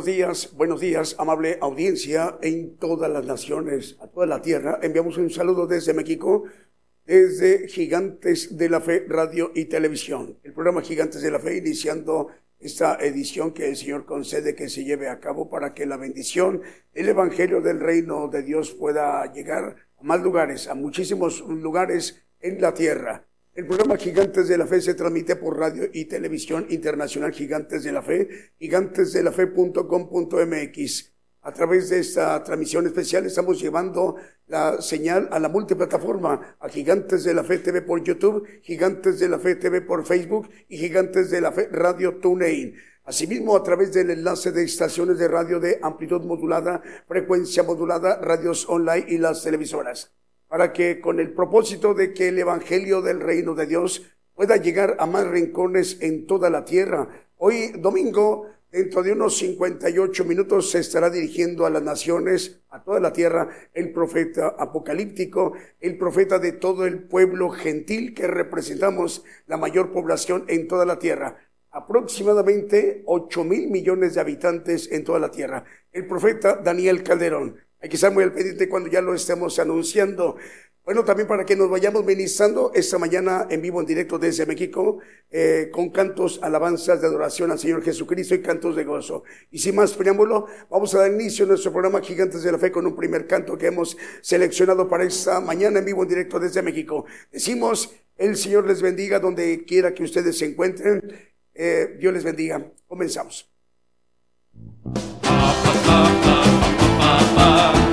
Buenos días, buenos días, amable audiencia en todas las naciones, a toda la tierra. Enviamos un saludo desde México, desde Gigantes de la Fe, Radio y Televisión. El programa Gigantes de la Fe iniciando esta edición que el Señor concede que se lleve a cabo para que la bendición, el Evangelio del Reino de Dios pueda llegar a más lugares, a muchísimos lugares en la tierra. El programa Gigantes de la Fe se transmite por radio y televisión internacional Gigantes de la Fe, gigantesdelafe.com.mx. A través de esta transmisión especial estamos llevando la señal a la multiplataforma, a Gigantes de la Fe TV por YouTube, Gigantes de la Fe TV por Facebook y Gigantes de la Fe Radio TuneIn. Asimismo, a través del enlace de estaciones de radio de amplitud modulada, frecuencia modulada, radios online y las televisoras para que con el propósito de que el Evangelio del Reino de Dios pueda llegar a más rincones en toda la tierra. Hoy domingo, dentro de unos 58 minutos, se estará dirigiendo a las naciones, a toda la tierra, el profeta apocalíptico, el profeta de todo el pueblo gentil que representamos la mayor población en toda la tierra aproximadamente 8 mil millones de habitantes en toda la tierra. El profeta Daniel Calderón. Hay que estar muy al pendiente cuando ya lo estemos anunciando. Bueno, también para que nos vayamos ministrando esta mañana en vivo, en directo desde México, eh, con cantos, alabanzas de adoración al Señor Jesucristo y cantos de gozo. Y sin más preámbulo, vamos a dar inicio a nuestro programa Gigantes de la Fe con un primer canto que hemos seleccionado para esta mañana en vivo, en directo desde México. Decimos, el Señor les bendiga donde quiera que ustedes se encuentren. Eh, Dios les bendiga. Comenzamos. De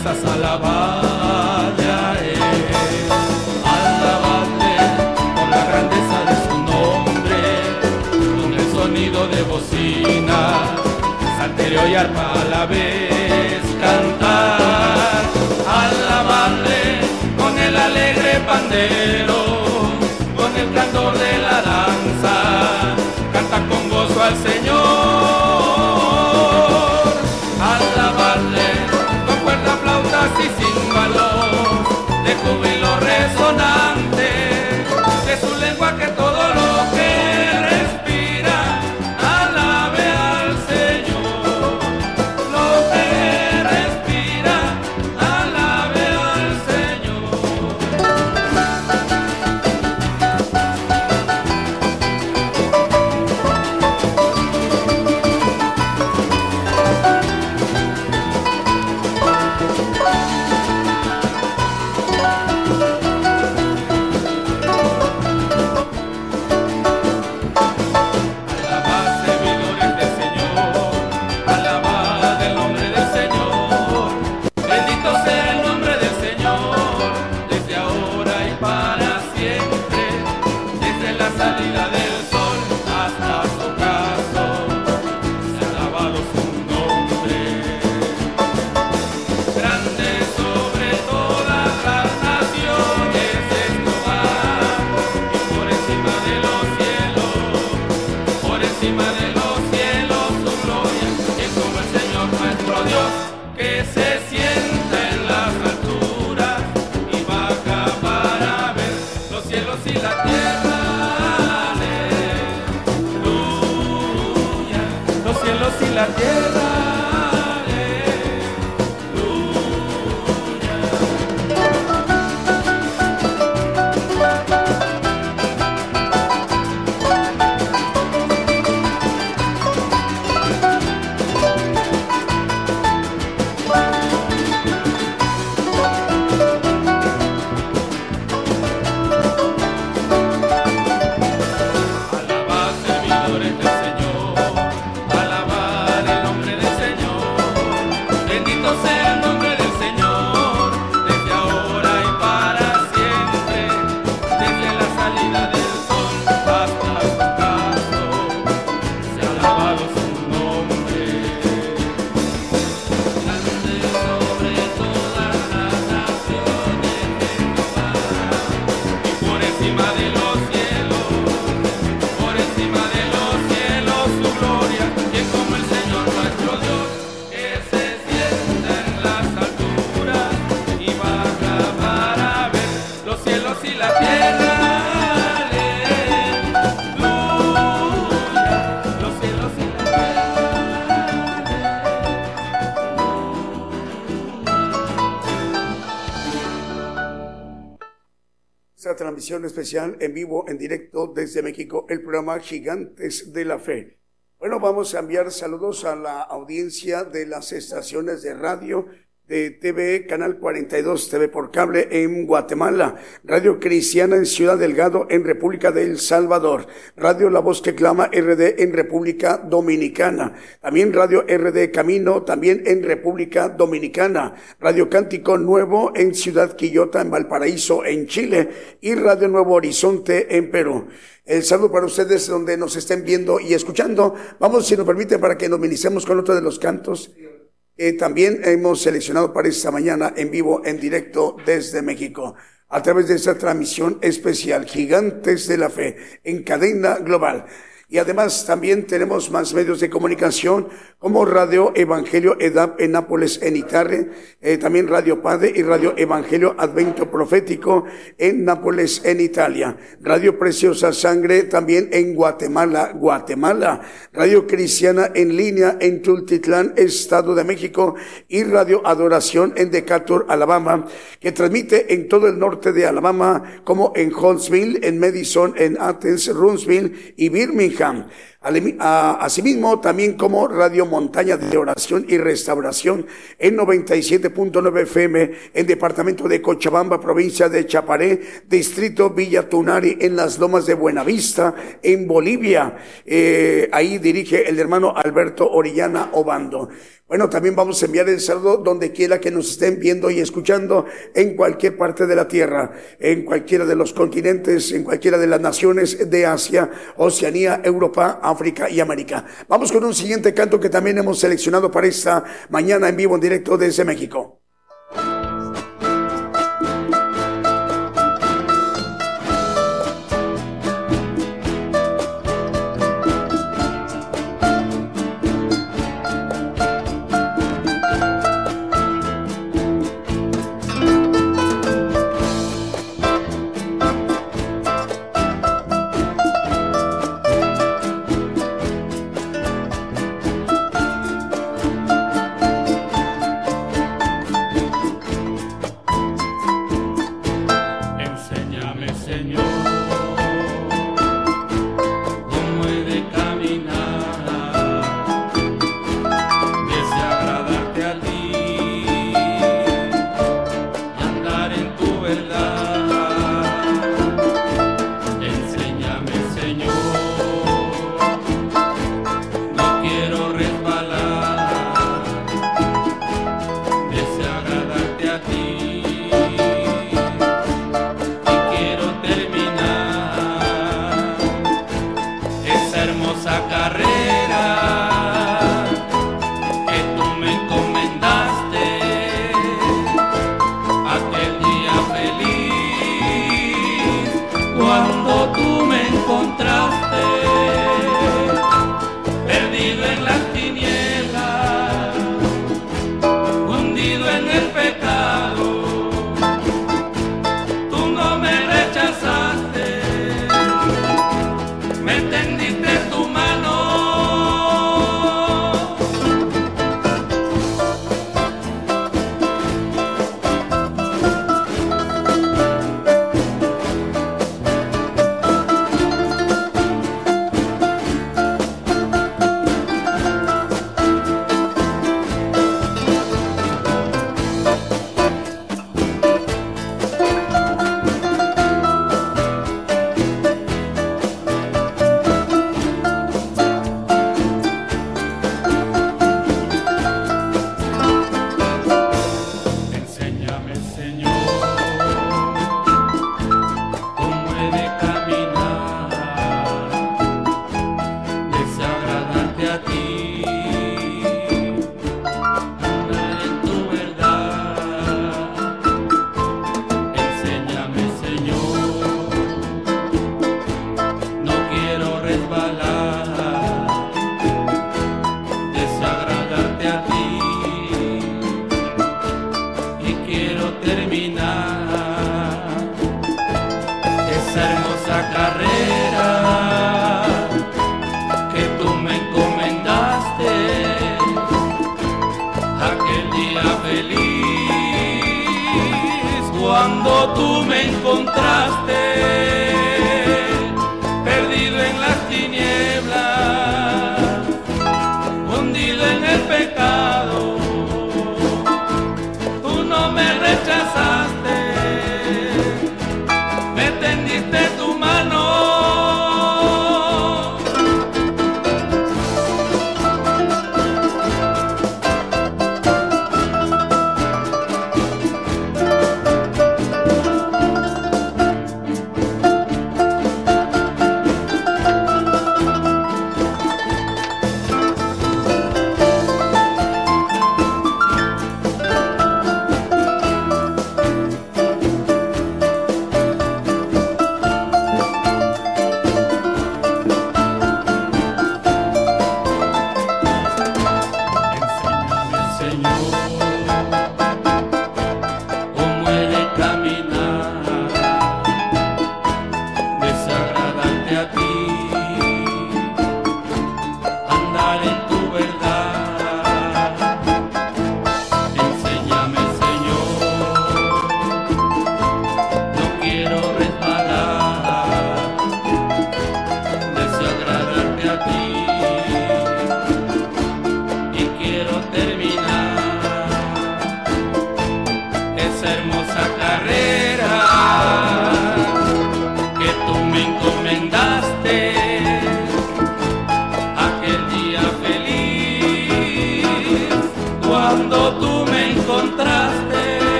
sus proezas alabadle a él. Alabadle por la grandeza de su nombre, con el sonido de bocina, salterio y arpa a la vez cantar. Alabadle con el alegre pandero, con el candor de la danza, canta con gozo al Señor. Especial en vivo, en directo desde México, el programa Gigantes de la Fe. Bueno, vamos a enviar saludos a la audiencia de las estaciones de radio TV, Canal 42, TV por cable en Guatemala, Radio Cristiana en Ciudad Delgado en República del Salvador, Radio La Voz que Clama RD en República Dominicana, también Radio RD Camino, también en República Dominicana, Radio Cántico Nuevo en Ciudad Quillota en Valparaíso en Chile y Radio Nuevo Horizonte en Perú. El saludo para ustedes donde nos estén viendo y escuchando. Vamos, si nos permite, para que nos ministremos con otro de los cantos. Eh, también hemos seleccionado para esta mañana en vivo, en directo desde México, a través de esta transmisión especial, Gigantes de la Fe, en cadena global. Y además también tenemos más medios de comunicación como Radio Evangelio EDAP en Nápoles, en Italia, eh, también Radio Padre y Radio Evangelio Advento Profético en Nápoles, en Italia. Radio Preciosa Sangre también en Guatemala, Guatemala. Radio Cristiana en línea en Tultitlán, Estado de México y Radio Adoración en Decatur, Alabama, que transmite en todo el norte de Alabama como en Huntsville, en Madison, en Athens, Runsville y Birmingham Asimismo, también como Radio Montaña de Oración y Restauración en 97.9 FM en Departamento de Cochabamba, provincia de Chaparé, Distrito Villa Tunari en las Lomas de Buenavista, en Bolivia. Eh, ahí dirige el hermano Alberto Orellana Obando. Bueno, también vamos a enviar el saludo donde quiera que nos estén viendo y escuchando en cualquier parte de la tierra, en cualquiera de los continentes, en cualquiera de las naciones de Asia, Oceanía, Europa, África y América. Vamos con un siguiente canto que también hemos seleccionado para esta mañana en vivo en directo desde México.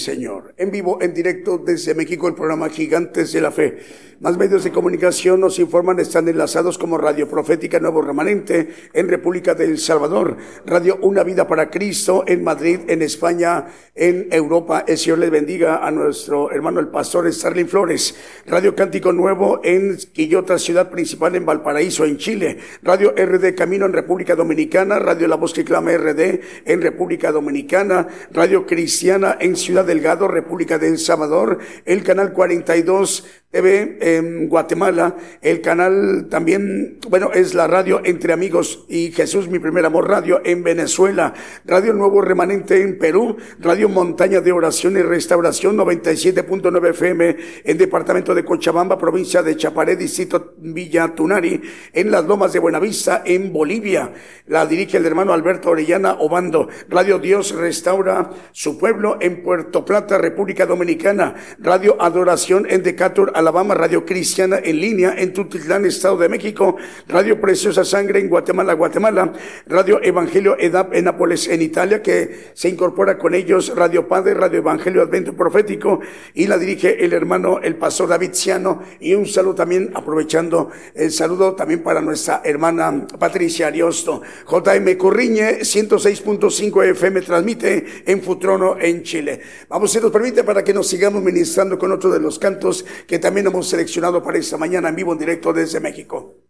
Señor. En vivo, en directo desde México, el programa Gigantes de la Fe. Más medios de comunicación nos informan, están enlazados como Radio Profética Nuevo Remanente en República del Salvador, Radio Una Vida para Cristo en Madrid, en España, en Europa. El Señor les bendiga a nuestro hermano el pastor Starling Flores. Radio Cántico Nuevo en Quillota, ciudad principal en Valparaíso, en Chile. Radio RD Camino en República Dominicana. Radio La Voz que Clama RD en República Dominicana. Radio Cristiana en Ciudad Delgado, República del Salvador. El canal 42 TV en Guatemala, el canal también, bueno, es la radio Entre Amigos y Jesús, mi primer amor, radio en Venezuela, Radio Nuevo Remanente en Perú, Radio Montaña de Oración y Restauración 97.9 FM en Departamento de Cochabamba, provincia de Chaparé, distrito Villa Tunari, en las Lomas de Buenavista, en Bolivia. La dirige el hermano Alberto Orellana Obando. Radio Dios restaura su pueblo en Puerto Plata, República Dominicana. Radio Adoración en Decatur, Alabama, Radio Cristiana en línea en Tutitlán, Estado de México, Radio Preciosa Sangre en Guatemala, Guatemala, Radio Evangelio EDAP en Nápoles, en Italia, que se incorpora con ellos Radio Padre, Radio Evangelio Advento Profético, y la dirige el hermano, el pastor David Ciano, y un saludo también, aprovechando el saludo también para nuestra hermana Patricia Ariosto. JM Corriñe, 106.5 FM, transmite en Futrono, en Chile. Vamos, si nos permite, para que nos sigamos ministrando con otro de los cantos que también hemos seleccionado para esta mañana en vivo en directo desde México.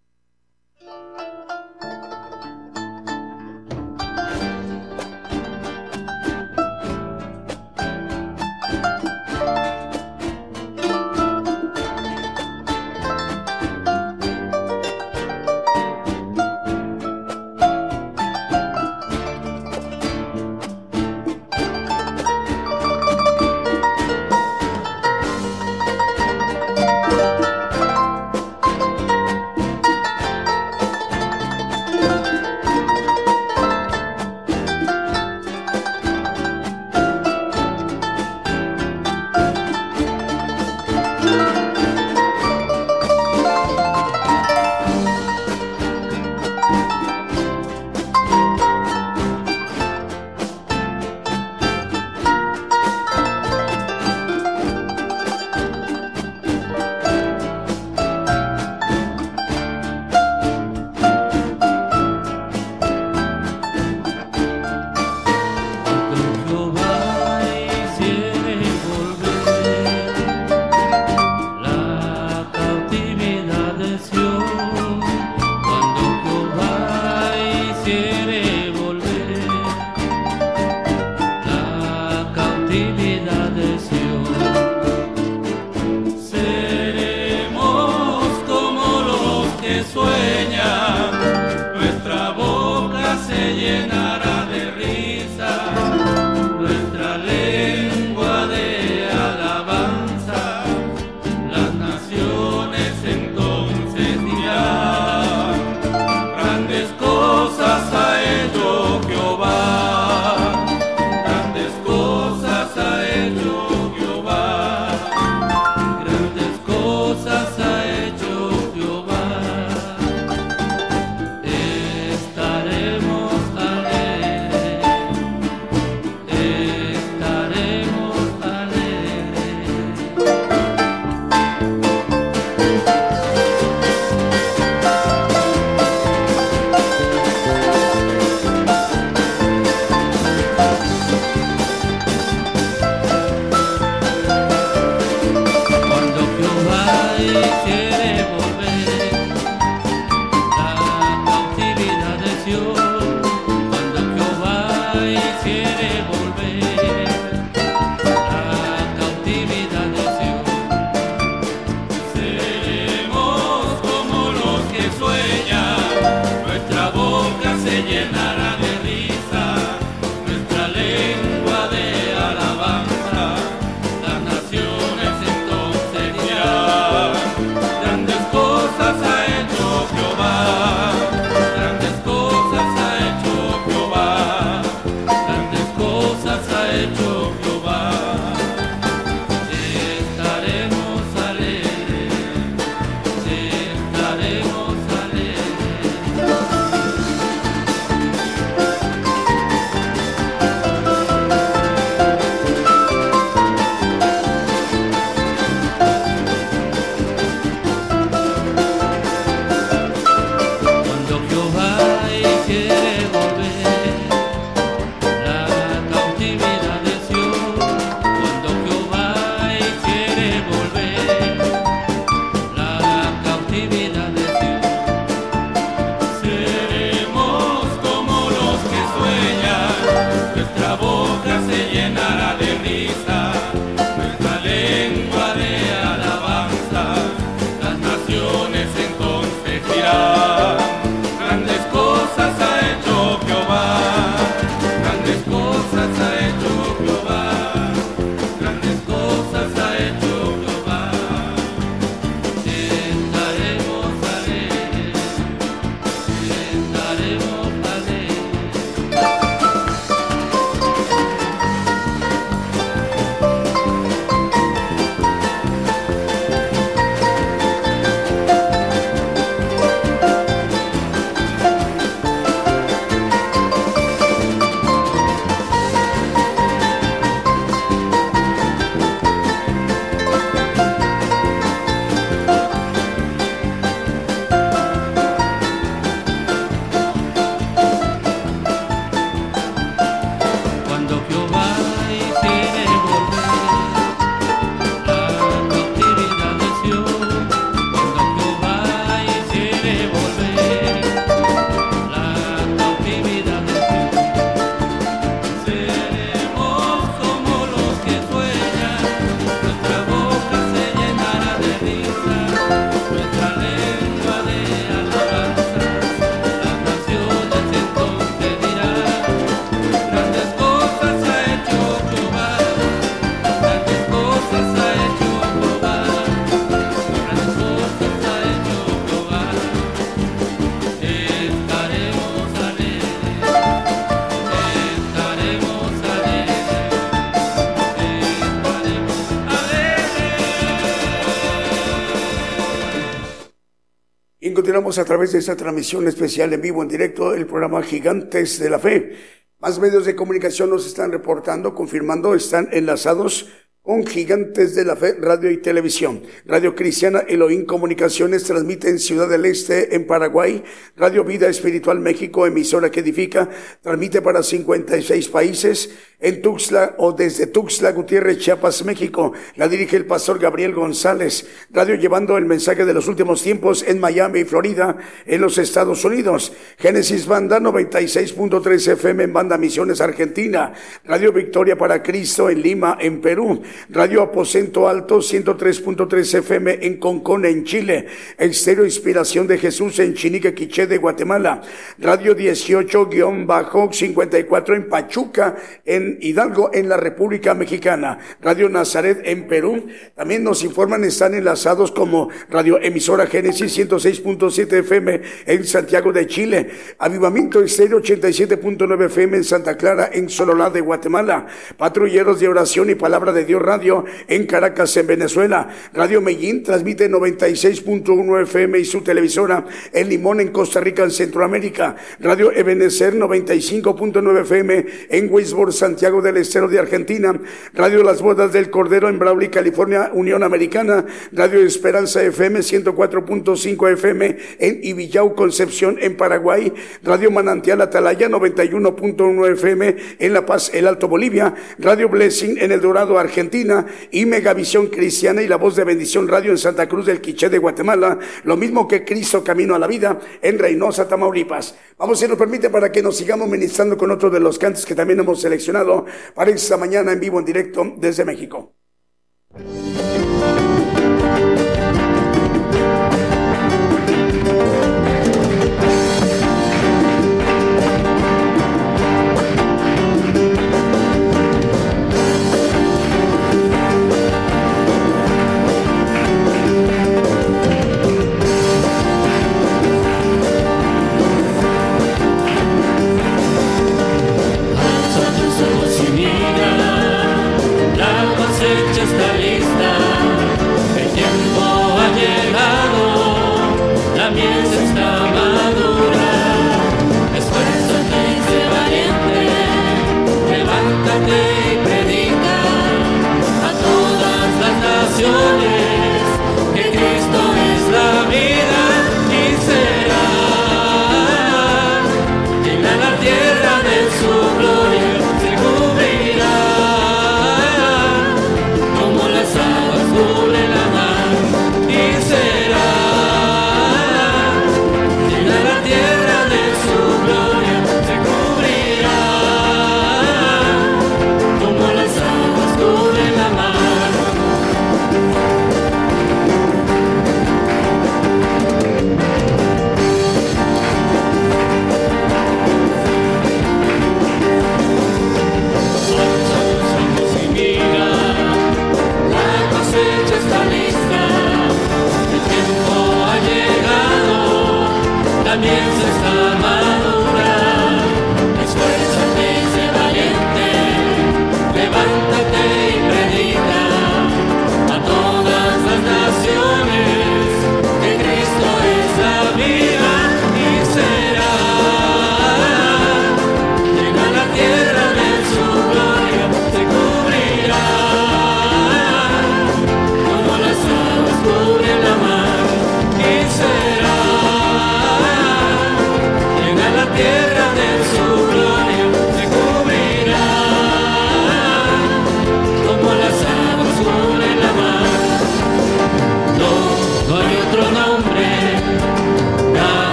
A través de esta transmisión especial en vivo, en directo, el programa Gigantes de la Fe. Más medios de comunicación nos están reportando, confirmando, están enlazados con Gigantes de la Fe, Radio y Televisión. Radio Cristiana Elohim Comunicaciones transmite en Ciudad del Este, en Paraguay. Radio Vida Espiritual México, emisora que edifica, transmite para 56 países. En Tuxtla o desde Tuxtla, Gutiérrez, Chiapas, México. La dirige el pastor Gabriel González. Radio llevando el mensaje de los últimos tiempos en Miami, Florida, en los Estados Unidos. Génesis Banda 96.3 FM en Banda Misiones, Argentina. Radio Victoria para Cristo en Lima, en Perú. Radio Aposento Alto 103.3 FM en Concón, en Chile. Estéreo Inspiración de Jesús en Chinique, Quiché de Guatemala. Radio 18-54 en Pachuca, en Hidalgo, en la República Mexicana. Radio Nazaret en Perú. También nos informan, están enlazados como Radio Emisora Génesis 106.7 FM en Santiago de Chile. Avivamiento Estéreo 87.9 FM en Santa Clara, en Sololá de Guatemala. Patrulleros de Oración y Palabra de Dios Radio en Caracas, en Venezuela. Radio Medellín transmite 96.1 FM y su televisora en Limón, en Costa Rica, en Centroamérica. Radio Ebenecer 95.9 FM en Wisborne, Santiago del Estero de Argentina. Radio Las Bodas del Cordero en Brawley, California, Unión Americana. Radio Esperanza FM 104.5 FM en Ibillau, Concepción, en Paraguay. Radio Manantial Atalaya 91.1 FM en La Paz, el Alto Bolivia. Radio Blessing en El Dorado, Argentina y Megavisión Cristiana y La Voz de Bendición Radio en Santa Cruz del Quiché de Guatemala, lo mismo que Cristo Camino a la Vida en Reynosa, Tamaulipas. Vamos, si nos permite, para que nos sigamos ministrando con otro de los cantos que también hemos seleccionado para esta mañana en vivo, en directo desde México.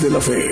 De la fe.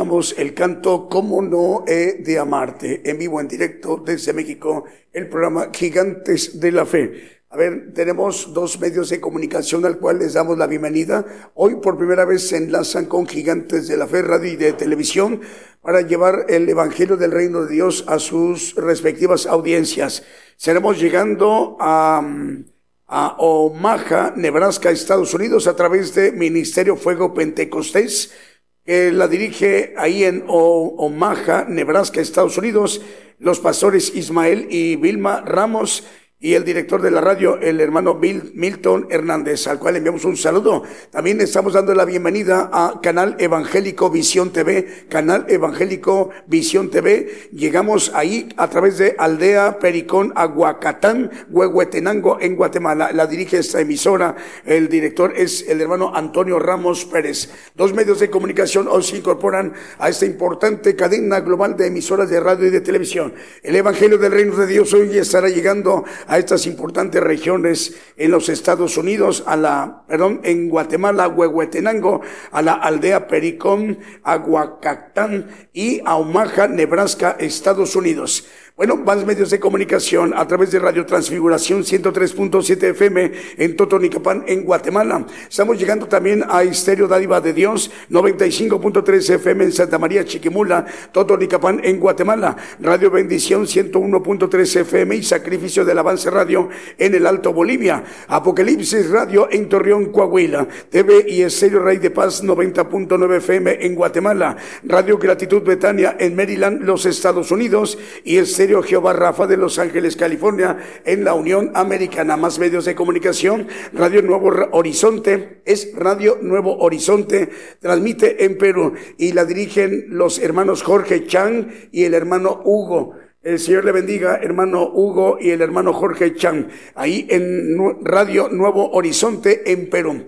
Escuchamos el canto Cómo no he de amarte, en vivo, en directo desde México, el programa Gigantes de la Fe. A ver, tenemos dos medios de comunicación al cual les damos la bienvenida. Hoy por primera vez se enlazan con gigantes de la fe, radio y de televisión para llevar el Evangelio del Reino de Dios a sus respectivas audiencias. Seremos llegando a, a Omaha, Nebraska, Estados Unidos, a través de Ministerio Fuego Pentecostés, que la dirige ahí en Omaha, Nebraska, Estados Unidos, los pastores Ismael y Vilma Ramos, y el director de la radio, el hermano Bill Milton Hernández, al cual enviamos un saludo. También estamos dando la bienvenida a Canal Evangélico Visión TV, Canal Evangélico Visión TV. Llegamos ahí a través de Aldea Pericón, Aguacatán, Huehuetenango, en Guatemala. La dirige esta emisora. El director es el hermano Antonio Ramos Pérez. Dos medios de comunicación hoy se incorporan a esta importante cadena global de emisoras de radio y de televisión. El Evangelio del Reino de Dios hoy estará llegando a estas importantes regiones en los Estados Unidos, a la, perdón, en Guatemala, Huehuetenango, a la aldea Pericón, Aguacactán y a Omaha, Nebraska, Estados Unidos. Bueno, más medios de comunicación a través de Radio Transfiguración 103.7 FM en Totonicapán, en Guatemala. Estamos llegando también a Estéreo Dádiva de Dios 95.3 FM en Santa María Chiquimula, Totonicapán, en Guatemala. Radio Bendición 101.3 FM y Sacrificio del Avance Radio en el Alto Bolivia. Apocalipsis Radio en Torreón, Coahuila. TV y Estéreo Rey de Paz 90.9 FM en Guatemala. Radio Gratitud Betania en Maryland, los Estados Unidos y Estéreo Jehová Rafa de Los Ángeles, California, en la Unión Americana. Más medios de comunicación, Radio Nuevo Horizonte, es Radio Nuevo Horizonte, transmite en Perú y la dirigen los hermanos Jorge Chang y el hermano Hugo. El Señor le bendiga, hermano Hugo y el hermano Jorge Chang, ahí en Radio Nuevo Horizonte en Perú.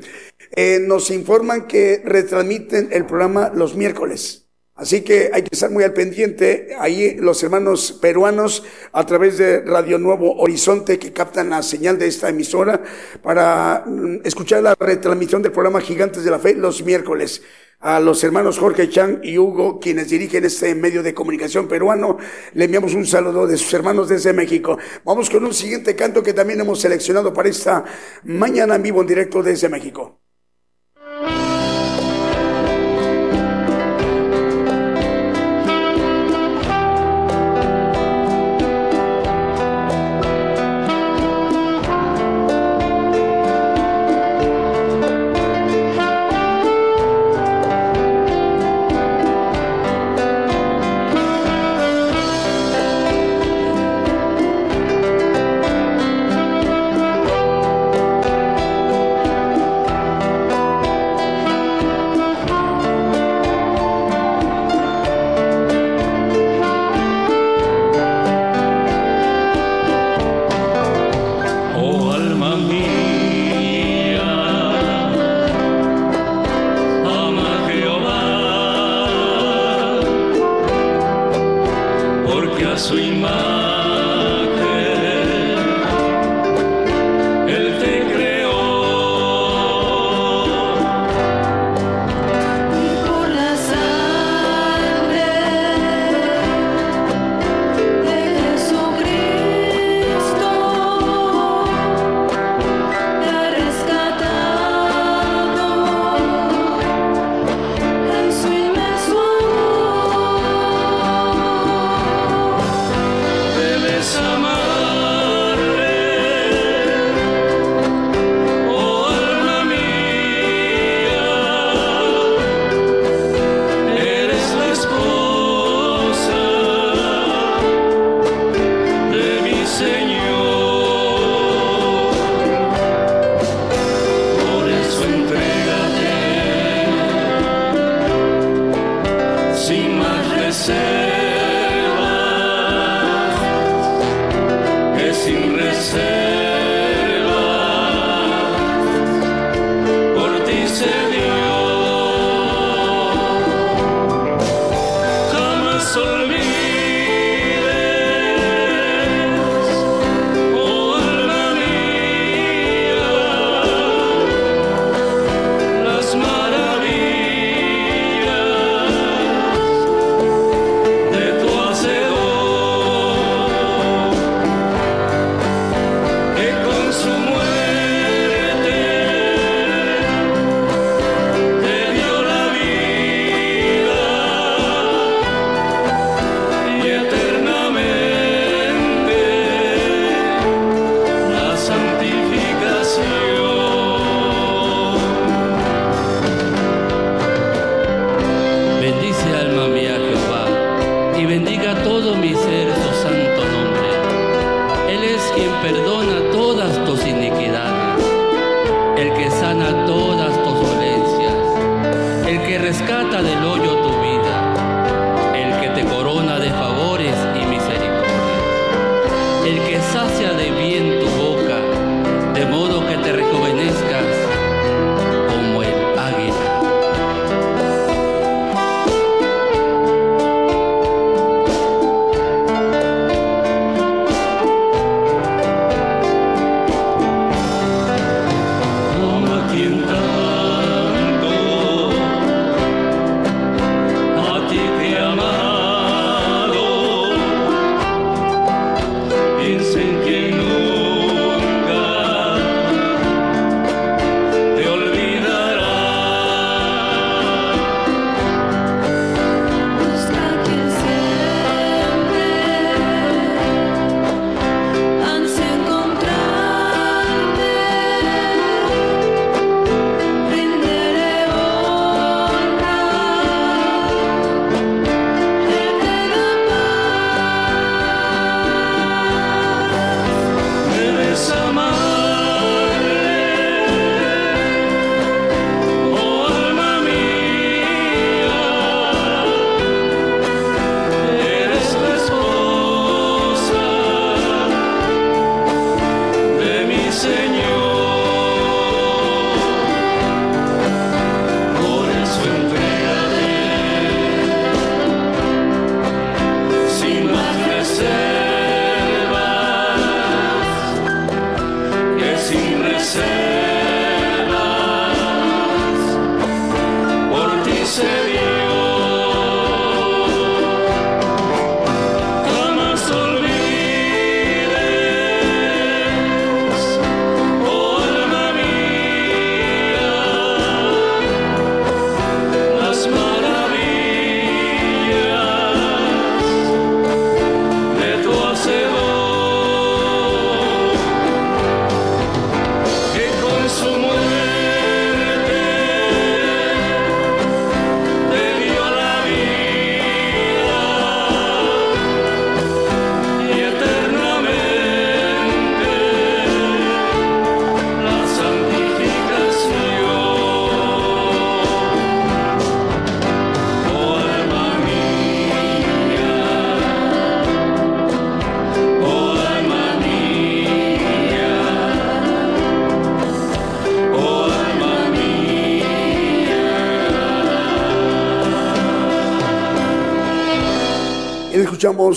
Eh, nos informan que retransmiten el programa los miércoles. Así que hay que estar muy al pendiente. Ahí los hermanos peruanos a través de Radio Nuevo Horizonte que captan la señal de esta emisora para mm, escuchar la retransmisión del programa Gigantes de la Fe los miércoles. A los hermanos Jorge Chan y Hugo, quienes dirigen este medio de comunicación peruano, le enviamos un saludo de sus hermanos desde México. Vamos con un siguiente canto que también hemos seleccionado para esta mañana en vivo en directo desde México.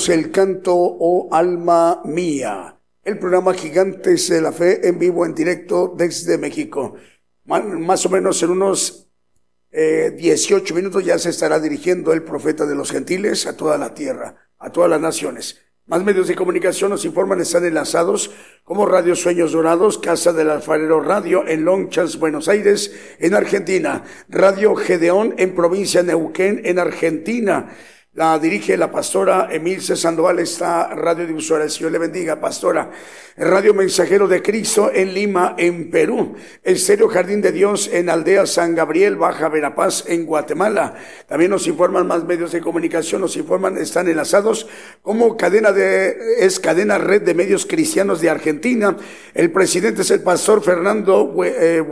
El canto Oh Alma Mía, el programa Gigantes de la Fe en vivo, en directo desde México. Más o menos en unos eh, 18 minutos ya se estará dirigiendo el profeta de los gentiles a toda la tierra, a todas las naciones. Más medios de comunicación nos informan, están enlazados como Radio Sueños Dorados, Casa del Alfarero Radio en Longchans, Buenos Aires, en Argentina. Radio Gedeón en provincia de Neuquén, en Argentina. La dirige la pastora Emilce Sandoval, esta radiodifusora. El Señor le bendiga, pastora. Radio Mensajero de Cristo en Lima, en Perú. Estéreo Jardín de Dios en Aldea San Gabriel, Baja Verapaz, en Guatemala. También nos informan más medios de comunicación, nos informan, están enlazados como cadena de, es cadena red de medios cristianos de Argentina. El presidente es el pastor Fernando eh,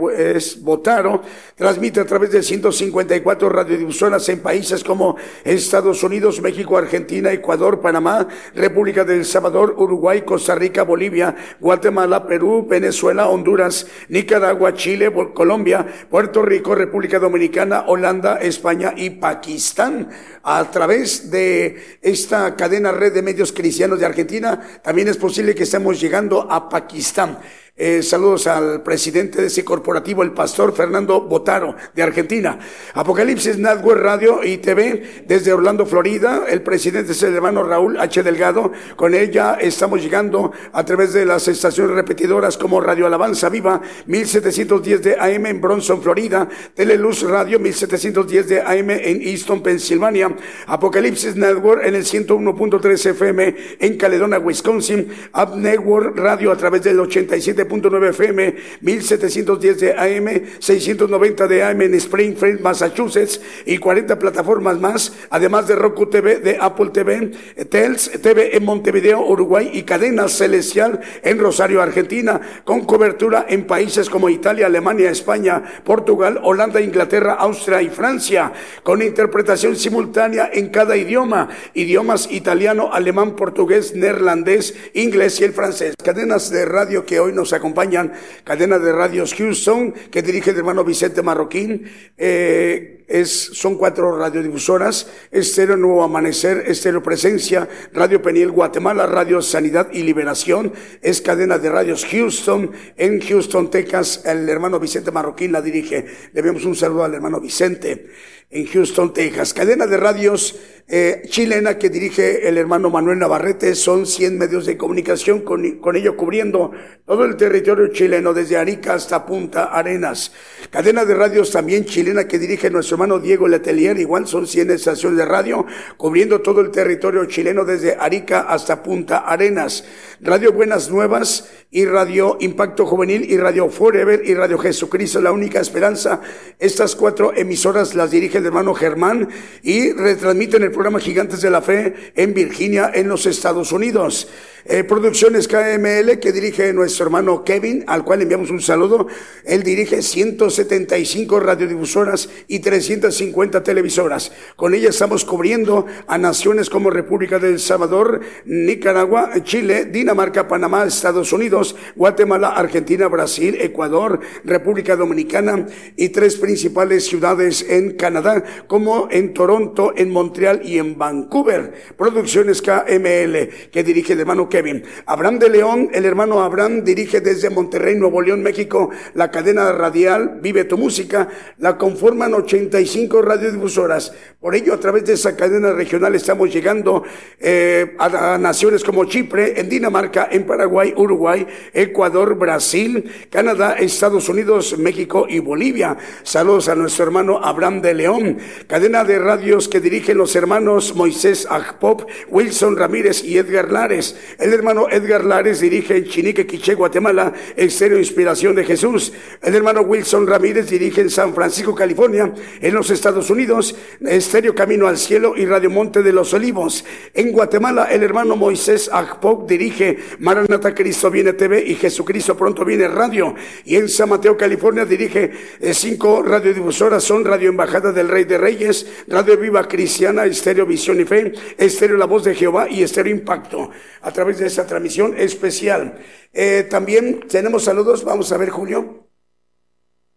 Botaro. Transmite a través de 154 radiodifusoras en países como Estados Unidos, México, Argentina, Ecuador, Panamá, República del Salvador, Uruguay, Costa Rica, Bolivia, Guatemala, Perú, Venezuela, Honduras, Nicaragua, Chile, Colombia, Puerto Rico, República Dominicana, Holanda, España y Pakistán. A través de esta cadena red de medios cristianos de Argentina, también es posible que estemos llegando a Pakistán. Eh, saludos al presidente de ese corporativo, el pastor Fernando Botaro, de Argentina. Apocalipsis Network Radio y TV desde Orlando, Florida. El presidente es el hermano Raúl H. Delgado. Con ella estamos llegando a través de las estaciones repetidoras como Radio Alabanza Viva, 1710 de AM en Bronson, Florida. Teleluz Radio, 1710 de AM en Easton, Pensilvania. Apocalipsis Network en el 101.3 FM en Caledonia, Wisconsin. Up Network Radio a través del 87 97.9 FM, 1710 de AM, 690 de AM en Springfield, Massachusetts y 40 plataformas más, además de Roku TV, de Apple TV, Tels TV en Montevideo, Uruguay y Cadena Celestial en Rosario, Argentina, con cobertura en países como Italia, Alemania, España, Portugal, Holanda, Inglaterra, Austria y Francia, con interpretación simultánea en cada idioma, idiomas italiano, alemán, portugués, neerlandés, inglés y el francés. Cadenas de radio que hoy nos acompañan, cadena de radios Houston, que dirige el hermano Vicente Marroquín, eh, es, son cuatro radiodifusoras, Estéreo Nuevo Amanecer, Estéreo Presencia, Radio Peniel Guatemala, Radio Sanidad y Liberación, es cadena de radios Houston, en Houston, Texas, el hermano Vicente Marroquín la dirige. Le vemos un saludo al hermano Vicente en Houston, Texas. Cadena de radios eh, chilena que dirige el hermano Manuel Navarrete. Son 100 medios de comunicación con, con ello cubriendo todo el territorio chileno desde Arica hasta Punta Arenas. Cadena de radios también chilena que dirige nuestro hermano Diego Letelier. Igual son 100 estaciones de radio cubriendo todo el territorio chileno desde Arica hasta Punta Arenas. Radio Buenas Nuevas y Radio Impacto Juvenil y Radio Forever y Radio Jesucristo, la única esperanza. Estas cuatro emisoras las dirige el hermano Germán y retransmiten el programa Gigantes de la Fe en Virginia, en los Estados Unidos. Eh, Producciones KML que dirige nuestro hermano Kevin, al cual enviamos un saludo. Él dirige 175 radiodifusoras y 350 televisoras. Con ella estamos cubriendo a naciones como República del Salvador, Nicaragua, Chile, Dinamarca, Panamá, Estados Unidos, Guatemala, Argentina, Brasil, Ecuador, República Dominicana y tres principales ciudades en Canadá, como en Toronto, en Montreal y en Vancouver. Producciones KML que dirige el hermano Kevin. Abraham de León, el hermano Abraham, dirige desde Monterrey, Nuevo León, México, la cadena radial Vive tu Música. La conforman 85 radiodifusoras. Por ello, a través de esa cadena regional estamos llegando eh, a, a naciones como Chipre, en Dinamarca, en Paraguay, Uruguay, Ecuador, Brasil, Canadá, Estados Unidos, México y Bolivia. Saludos a nuestro hermano Abraham de León. Cadena de radios que dirigen los hermanos Moisés Agpop, Wilson Ramírez y Edgar Lares. El hermano Edgar Lares dirige en Chinique, Quiché, Guatemala, Estéreo Inspiración de Jesús. El hermano Wilson Ramírez dirige en San Francisco, California, en los Estados Unidos, Estéreo Camino al Cielo y Radio Monte de los Olivos. En Guatemala, el hermano Moisés Agpop dirige Maranata Cristo Viene TV y Jesucristo Pronto Viene Radio. Y en San Mateo, California, dirige eh, cinco radiodifusoras, son Radio Embajada del Rey de Reyes, Radio Viva Cristiana, Estéreo Visión y Fe, Estéreo La Voz de Jehová y Estéreo Impacto. A través de esta transmisión especial. Eh, también tenemos saludos. Vamos a ver, Julio.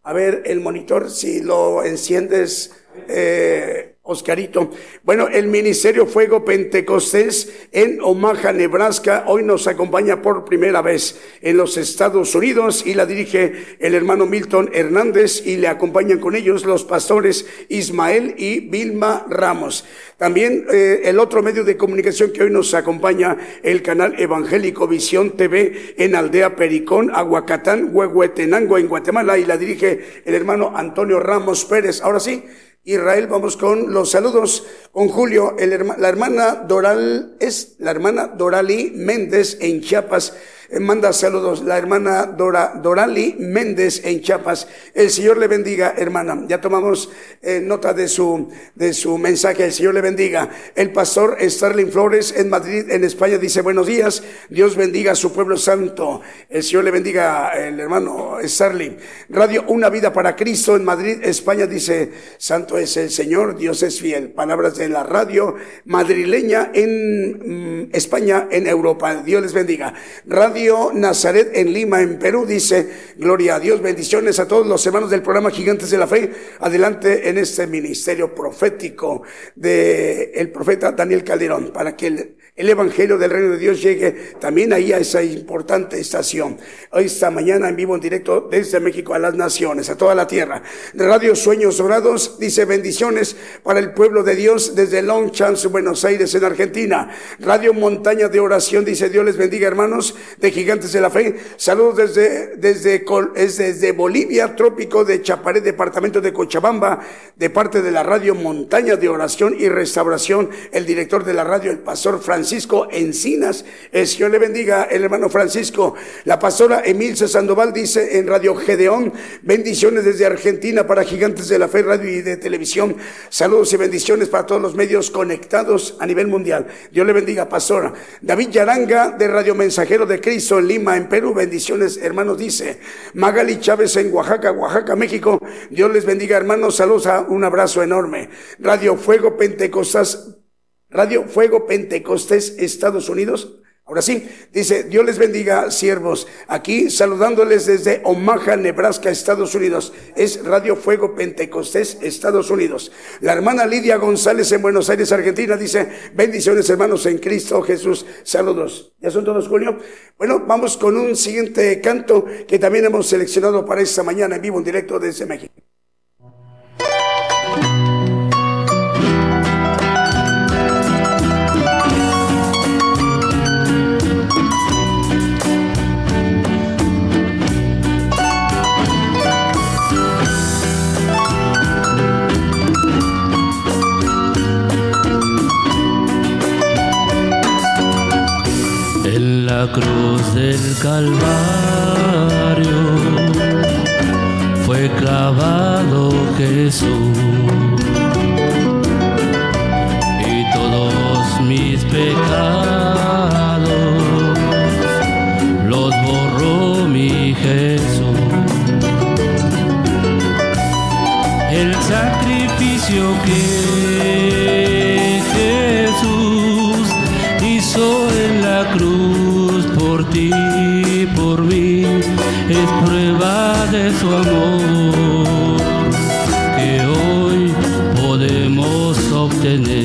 A ver el monitor, si lo enciendes, eh, Oscarito. Bueno, el Ministerio Fuego Pentecostés en Omaha, Nebraska, hoy nos acompaña por primera vez en los Estados Unidos y la dirige el hermano Milton Hernández y le acompañan con ellos los pastores Ismael y Vilma Ramos. También eh, el otro medio de comunicación que hoy nos acompaña, el canal Evangélico Visión TV en Aldea Pericón, Aguacatán, Huehuetenango, en Guatemala, y la dirige el hermano Antonio Ramos Pérez. Ahora sí, Israel, vamos con los saludos con Julio, la hermana Doral, es la hermana Dorali Méndez en Chiapas. Eh, manda saludos la hermana Dora, Dorali Méndez en Chiapas. El Señor le bendiga, hermana. Ya tomamos eh, nota de su, de su mensaje. El Señor le bendiga. El pastor Starling Flores en Madrid, en España, dice buenos días. Dios bendiga a su pueblo santo. El Señor le bendiga, el hermano Starling. Radio Una Vida para Cristo en Madrid, España, dice, santo es el Señor, Dios es fiel. Palabras de la radio madrileña en mm, España, en Europa. Dios les bendiga. Radio Nazaret en Lima, en Perú, dice, gloria a Dios, bendiciones a todos los hermanos del programa Gigantes de la Fe, adelante en este ministerio profético de profeta Daniel Calderón, para que el, el Evangelio del Reino de Dios llegue también ahí a esa importante estación. Hoy esta mañana en vivo en directo desde México a las naciones, a toda la tierra. Radio Sueños Dorados dice bendiciones para el pueblo de Dios desde Longchamps, Buenos Aires, en Argentina. Radio Montaña de Oración dice Dios les bendiga hermanos de Gigantes de la Fe. Saludos desde, desde, desde Bolivia, trópico de Chaparé, departamento de Cochabamba, de parte de la Radio Montaña de Oración y Restauración, el director de la radio, el pastor Francisco Francisco Encinas. El Señor le bendiga, el hermano Francisco. La pastora Emilce Sandoval dice en Radio Gedeón, bendiciones desde Argentina para Gigantes de la Fe, Radio y de Televisión. Saludos y bendiciones para todos los medios conectados a nivel mundial. Dios le bendiga, pastora. David Yaranga de Radio Mensajero de Cristo en Lima, en Perú. Bendiciones, hermanos, dice. Magali Chávez en Oaxaca, Oaxaca, México. Dios les bendiga, hermanos. Saludos, a un abrazo enorme. Radio Fuego Pentecostés, Radio Fuego Pentecostés, Estados Unidos. Ahora sí, dice, Dios les bendiga, siervos. Aquí saludándoles desde Omaha, Nebraska, Estados Unidos. Es Radio Fuego Pentecostés, Estados Unidos. La hermana Lidia González en Buenos Aires, Argentina, dice, bendiciones hermanos en Cristo Jesús. Saludos. ¿Ya son todos, Julio? Bueno, vamos con un siguiente canto que también hemos seleccionado para esta mañana en vivo, en directo desde México. Calvario fue clavado Jesús y todos mis pecados los borró mi Jesús. El sacrificio que amor que hoy podemos obtener.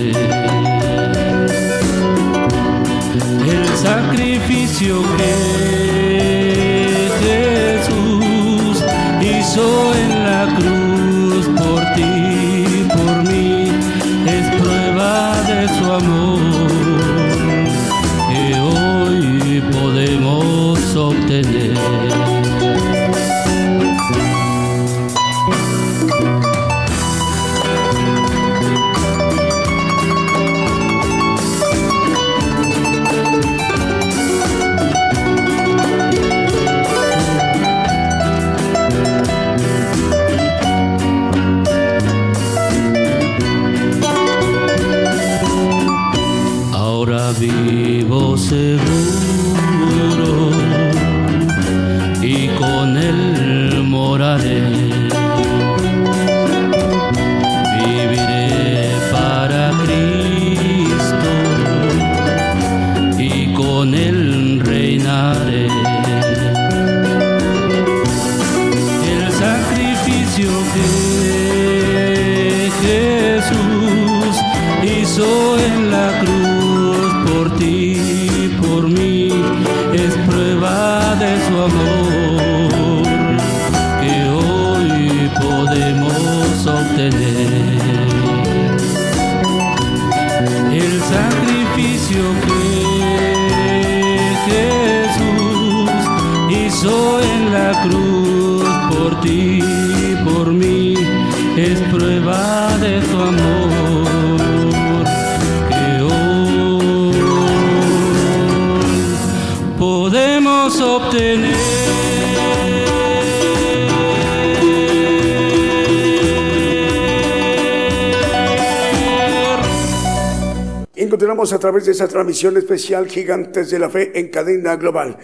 Través de esa transmisión especial Gigantes de la Fe en cadena global.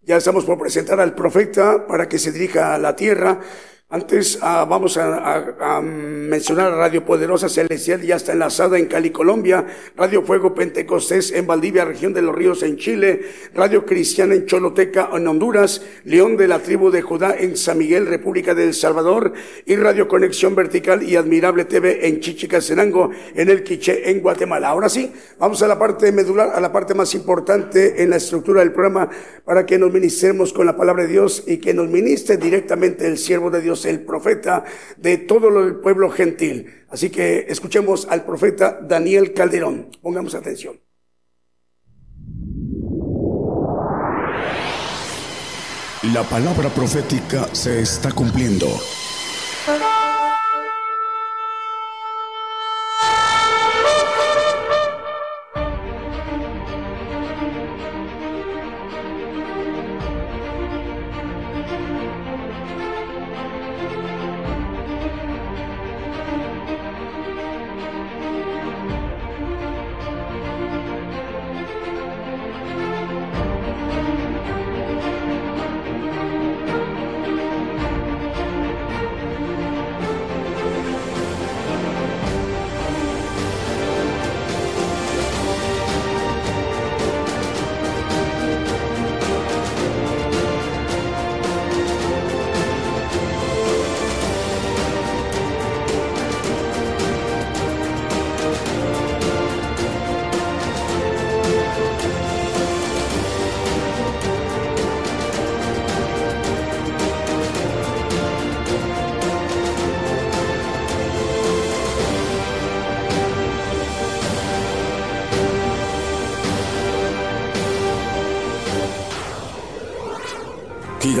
Ya estamos por presentar al profeta para que se dirija a la tierra. Antes ah, vamos a, mencionar a Radio Poderosa Celestial, ya está enlazada en Cali, Colombia, Radio Fuego Pentecostés en Valdivia, región de los Ríos en Chile, Radio Cristiana en Choloteca en Honduras, León de la tribu de Judá en San Miguel, República del Salvador, y Radio Conexión Vertical y Admirable TV en Chichicastenango, en el Quiché, en Guatemala. Ahora sí, vamos a la parte medular, a la parte más importante en la estructura del programa, para que nos ministremos con la palabra de Dios y que nos ministre directamente el siervo de Dios el profeta de todo el pueblo gentil. Así que escuchemos al profeta Daniel Calderón. Pongamos atención. La palabra profética se está cumpliendo.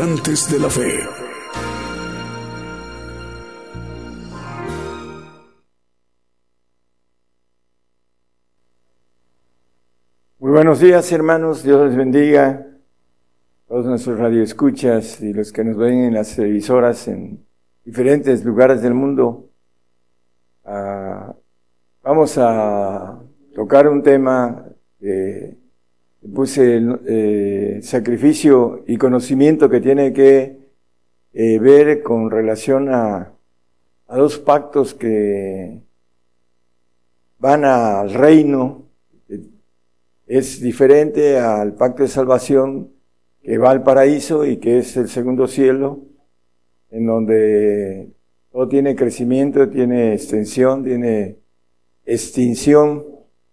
Gigantes de la Fe. Muy buenos días, hermanos. Dios les bendiga. Todos nuestros radioescuchas y los que nos ven en las televisoras en diferentes lugares del mundo. Ah, vamos a tocar un tema que puse el eh, sacrificio y conocimiento que tiene que eh, ver con relación a, a dos pactos que van al reino. Es diferente al pacto de salvación que va al paraíso y que es el segundo cielo, en donde todo tiene crecimiento, tiene extensión, tiene extinción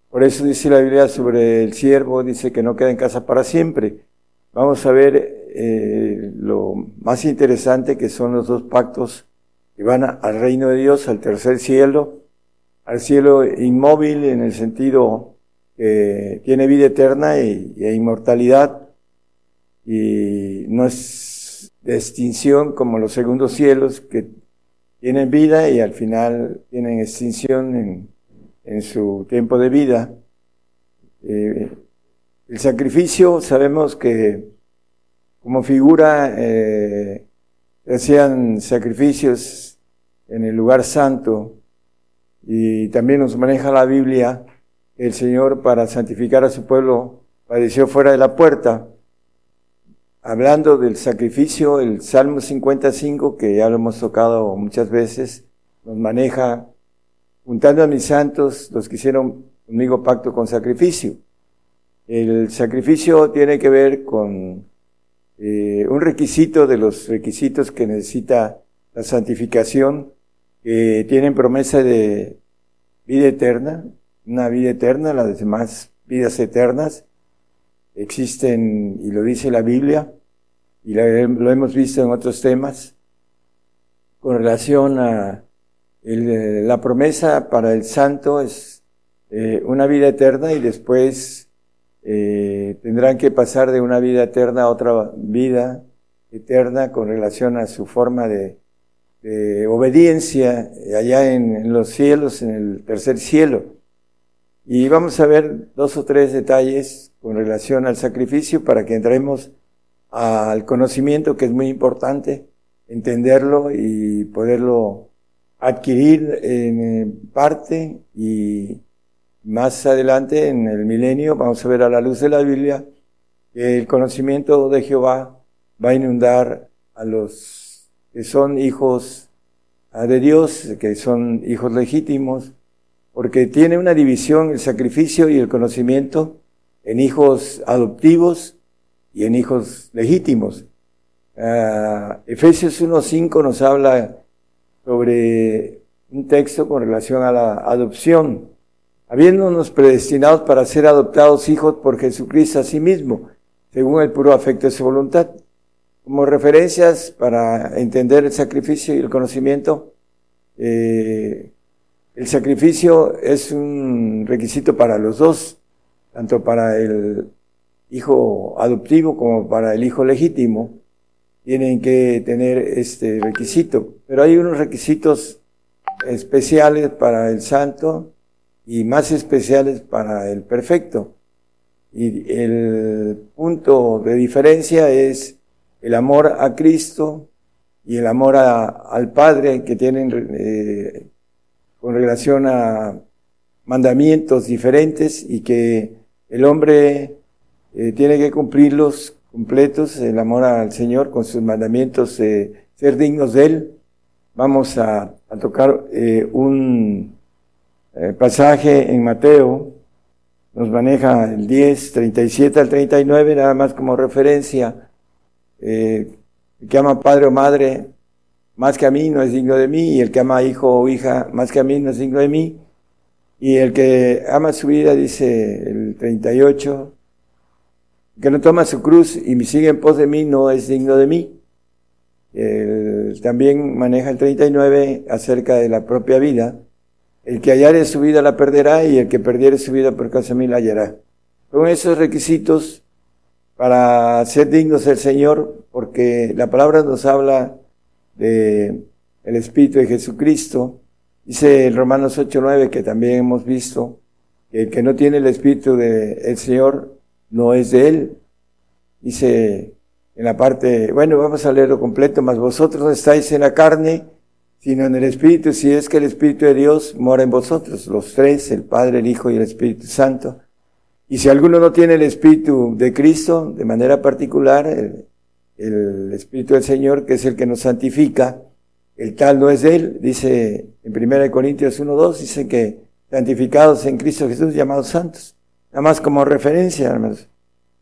por eso dice la Biblia sobre el siervo, dice que no queda en casa para siempre. Vamos a ver eh, lo más interesante que son los dos pactos que van al reino de Dios, al tercer cielo, al cielo inmóvil en el sentido que tiene vida eterna y, e inmortalidad y no es de extinción como los segundos cielos que tienen vida y al final tienen extinción en en su tiempo de vida. Eh, el sacrificio, sabemos que como figura eh, hacían sacrificios en el lugar santo y también nos maneja la Biblia, el Señor para santificar a su pueblo padeció fuera de la puerta. Hablando del sacrificio, el Salmo 55, que ya lo hemos tocado muchas veces, nos maneja juntando a mis santos, los que hicieron conmigo pacto con sacrificio. El sacrificio tiene que ver con eh, un requisito de los requisitos que necesita la santificación, que tienen promesa de vida eterna, una vida eterna, las demás vidas eternas existen, y lo dice la Biblia, y lo hemos visto en otros temas, con relación a eh, la promesa para el santo es eh, una vida eterna y después eh, tendrán que pasar de una vida eterna a otra vida eterna con relación a su forma de, obediencia allá en, los cielos, en el tercer cielo. Y vamos a ver dos o tres detalles con relación al sacrificio para que entremos al conocimiento que es muy importante, entenderlo y poderlo adquirir en parte y más adelante en el milenio vamos a ver a la luz de la Biblia que el conocimiento de Jehová va a inundar a los que son hijos de Dios, que son hijos legítimos, porque tiene una división el sacrificio y el conocimiento en hijos adoptivos y en hijos legítimos. Uh, Efesios 1.5 nos habla sobre un texto con relación a la adopción. Habiéndonos predestinados para ser adoptados hijos por Jesucristo a sí mismo, según el puro afecto de su voluntad. Como referencias para entender el sacrificio y el conocimiento, eh, el sacrificio es un requisito para los dos, tanto para el hijo adoptivo como para el hijo legítimo tienen que tener este requisito. Pero hay unos requisitos especiales para el santo y más especiales para el perfecto. Y el punto de diferencia es el amor a Cristo y el amor al Padre que tienen eh, con relación a mandamientos diferentes y que el hombre eh, tiene que cumplirlos completos, el amor al Señor con sus mandamientos, eh, ser dignos de Él. Vamos a, tocar eh, un eh, pasaje en Mateo, nos maneja el 10, 37 al 39, nada más como referencia. el que ama padre o madre más que a mí no es digno de mí, y el que ama hijo o hija más que a mí no es digno de mí. Y el que ama su vida, dice el 38, que no toma su cruz y me sigue en pos de mí no es digno de mí. también maneja el 39 acerca de la propia vida. El que hallare su vida la perderá y el que perdiere su vida por causa de mí la hallará. Con esos requisitos para ser dignos del Señor, porque la palabra nos habla de el Espíritu de Jesucristo. Dice el Romanos 8.9, que también hemos visto, que el que no tiene el Espíritu del Señor no es de Él. Dice en la parte, bueno, vamos a leerlo completo, mas vosotros no estáis en la carne, sino en el Espíritu, si es que el Espíritu de Dios mora en vosotros, los tres, el Padre, el Hijo y el Espíritu Santo. Y si alguno no tiene el Espíritu de Cristo, de manera particular, el, Espíritu del Señor, que es el que nos santifica, el tal no es de él, dice en 1 Corintios 1.2, dice que santificados en Cristo Jesús, llamados santos. Nada más como referencia, hermanos.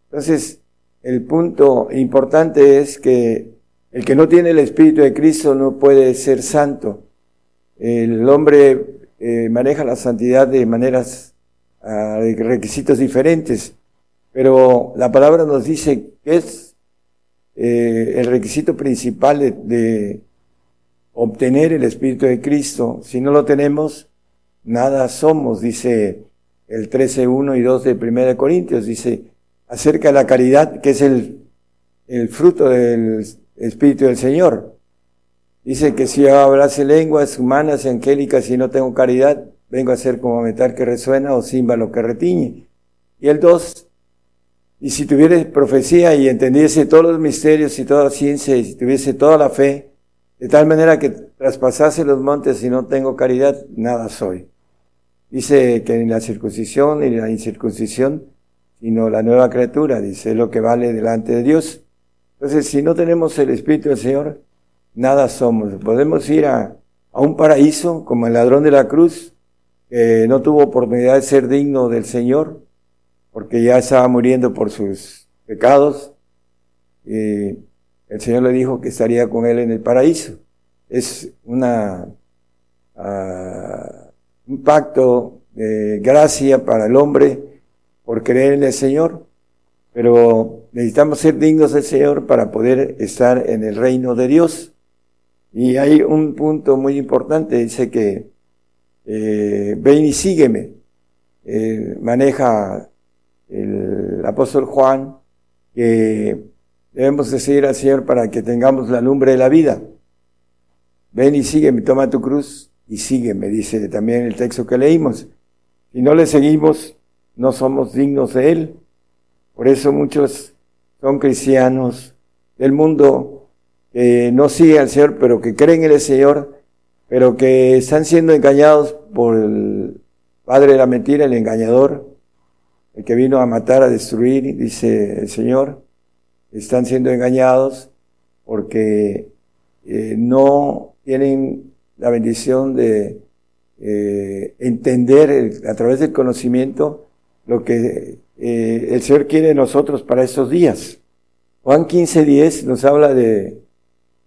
Entonces, el punto importante es que el que no tiene el Espíritu de Cristo no puede ser santo. El hombre eh, maneja la santidad de maneras, uh, de requisitos diferentes, pero la palabra nos dice que es eh, el requisito principal de, obtener el Espíritu de Cristo. Si no lo tenemos, nada somos, dice el 13.1 y 2 de 1 Corintios, dice acerca de la caridad, que es el, el fruto del Espíritu del Señor. Dice que si hablase lenguas humanas y angélicas y no tengo caridad, vengo a ser como metal que resuena o címbalo que retiñe. Y el dos, y si tuviese profecía y entendiese todos los misterios y toda la ciencia y si tuviese toda la fe, de tal manera que traspasase los montes y no tengo caridad, nada soy. Dice que ni la circuncisión ni la incircuncisión, sino la nueva criatura, dice, lo que vale delante de Dios. Entonces, si no tenemos el Espíritu del Señor, nada somos. Podemos ir a, a un paraíso como el ladrón de la cruz, que no tuvo oportunidad de ser digno del Señor, porque ya estaba muriendo por sus pecados. Y el Señor le dijo que estaría con él en el paraíso. Es una, uh, un pacto de gracia para el hombre por creer en el Señor pero necesitamos ser dignos del Señor para poder estar en el reino de Dios. Y hay un punto muy importante, dice que eh, ven y sígueme. Eh, maneja el apóstol Juan que debemos de seguir al Señor para que tengamos la lumbre de la vida. Ven y sígueme, toma tu cruz y sígueme, dice también el texto que leímos. Si no le seguimos, no somos dignos de Él. Por eso muchos son cristianos del mundo que no siguen al Señor, pero que creen en el Señor, pero que están siendo engañados por el padre de la mentira, el engañador, el que vino a matar, a destruir, dice el Señor. Están siendo engañados porque eh, no tienen la bendición de eh, entender a través del conocimiento lo que eh, el Señor quiere de nosotros para estos días. Juan 15, 10 nos habla de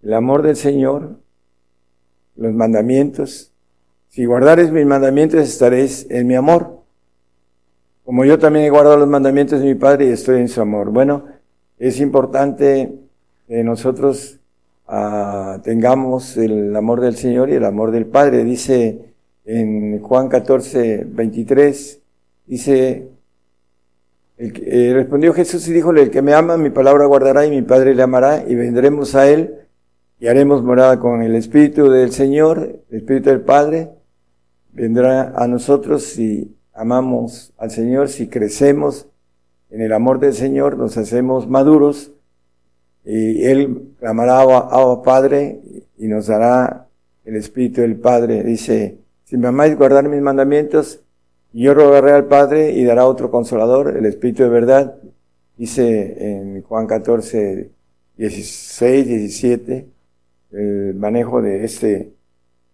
el amor del Señor, los mandamientos. Si guardares mis mandamientos estaréis en mi amor. Como yo también he guardado los mandamientos de mi Padre y estoy en su amor. Bueno, es importante que nosotros tengamos el amor del Señor y el amor del Padre. Dice en Juan 14, 23, dice, eh, respondió Jesús y díjole, el que me ama, mi palabra guardará y mi Padre le amará y vendremos a él y haremos morada con el Espíritu del Señor, el Espíritu del Padre, vendrá a nosotros si amamos al Señor, si crecemos en el amor del Señor, nos hacemos maduros y Él clamará a Padre y nos dará el Espíritu del Padre. Dice, si me amáis guardar mis mandamientos, yo rogaré al Padre y dará otro consolador, el Espíritu de verdad, dice en Juan 14, 16, 17, el manejo de este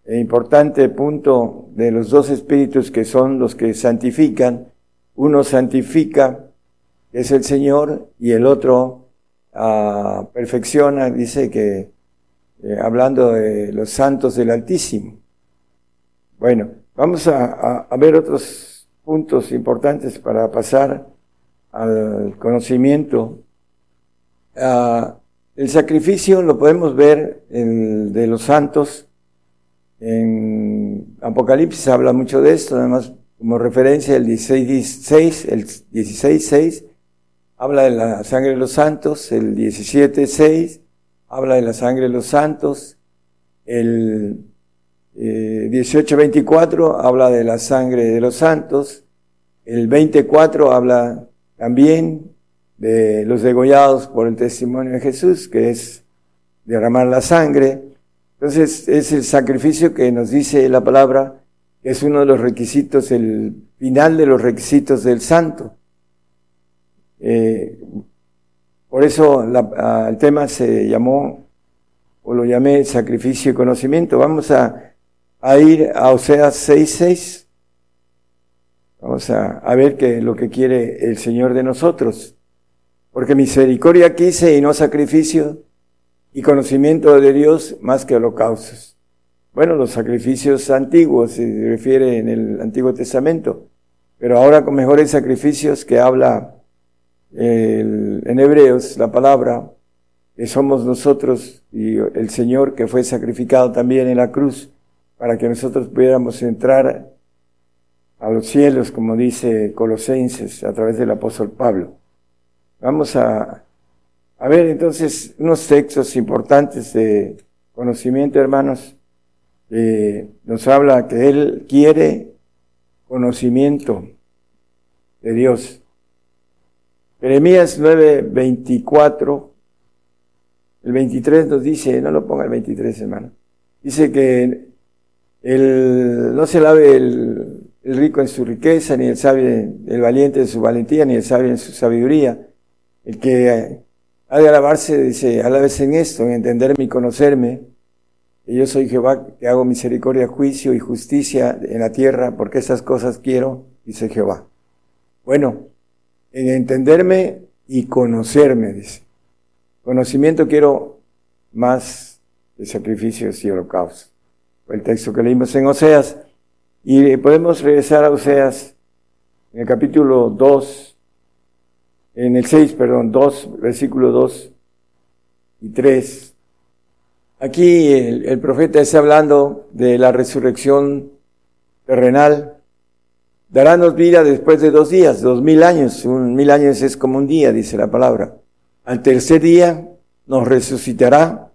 importante punto de los dos espíritus que son los que santifican. Uno santifica, es el Señor, y el otro perfecciona, dice que, eh, hablando de los santos del Altísimo. Bueno, Vamos a, ver otros puntos importantes para pasar al conocimiento. Ah, el sacrificio lo podemos ver en, de los santos. En Apocalipsis habla mucho de esto, además como referencia el 16.6, el 16.6, habla de la sangre de los santos, el 17.6 habla de la sangre de los santos, el eh, 18.24 habla de la sangre de los santos, el 24 habla también de los degollados por el testimonio de Jesús, que es derramar la sangre. Entonces es el sacrificio que nos dice la palabra, es uno de los requisitos, el final de los requisitos del santo. Eh, por eso el tema se llamó, o lo llamé sacrificio y conocimiento. Vamos a, ir a Oseas 6.6. Vamos a, a ver qué lo que quiere el Señor de nosotros. Porque misericordia quise y no sacrificio, y conocimiento de Dios más que holocaustos. Bueno, los sacrificios antiguos se refiere en el Antiguo Testamento, pero ahora con mejores sacrificios que habla en Hebreos la palabra, que somos nosotros y el Señor que fue sacrificado también en la cruz para que nosotros pudiéramos entrar a los cielos, como dice Colosenses a través del apóstol Pablo. Vamos a, a ver entonces unos textos importantes de conocimiento, hermanos. nos habla que Él quiere conocimiento de Dios. Jeremías 9, 24, el 23 nos dice, no lo ponga el 23 hermano, dice que el, no se lave el, el rico en su riqueza, ni el sabio, el valiente en su valentía, ni el sabio en su sabiduría, el que ha de alabarse, dice, alabes en esto, en entenderme y conocerme, que yo soy Jehová, que hago misericordia, juicio y justicia en la tierra, porque esas cosas quiero, dice Jehová. Bueno, en entenderme y conocerme, dice. Conocimiento quiero más de sacrificios y holocaustos. El texto que leímos en Oseas. Y podemos regresar a Oseas en el capítulo 2, en el 6, perdón, 2, versículo 2 y 3. Aquí el, profeta está hablando de la resurrección terrenal. Darános vida después de dos días, dos mil años. Un mil años es como un día, dice la palabra. Al tercer día nos resucitará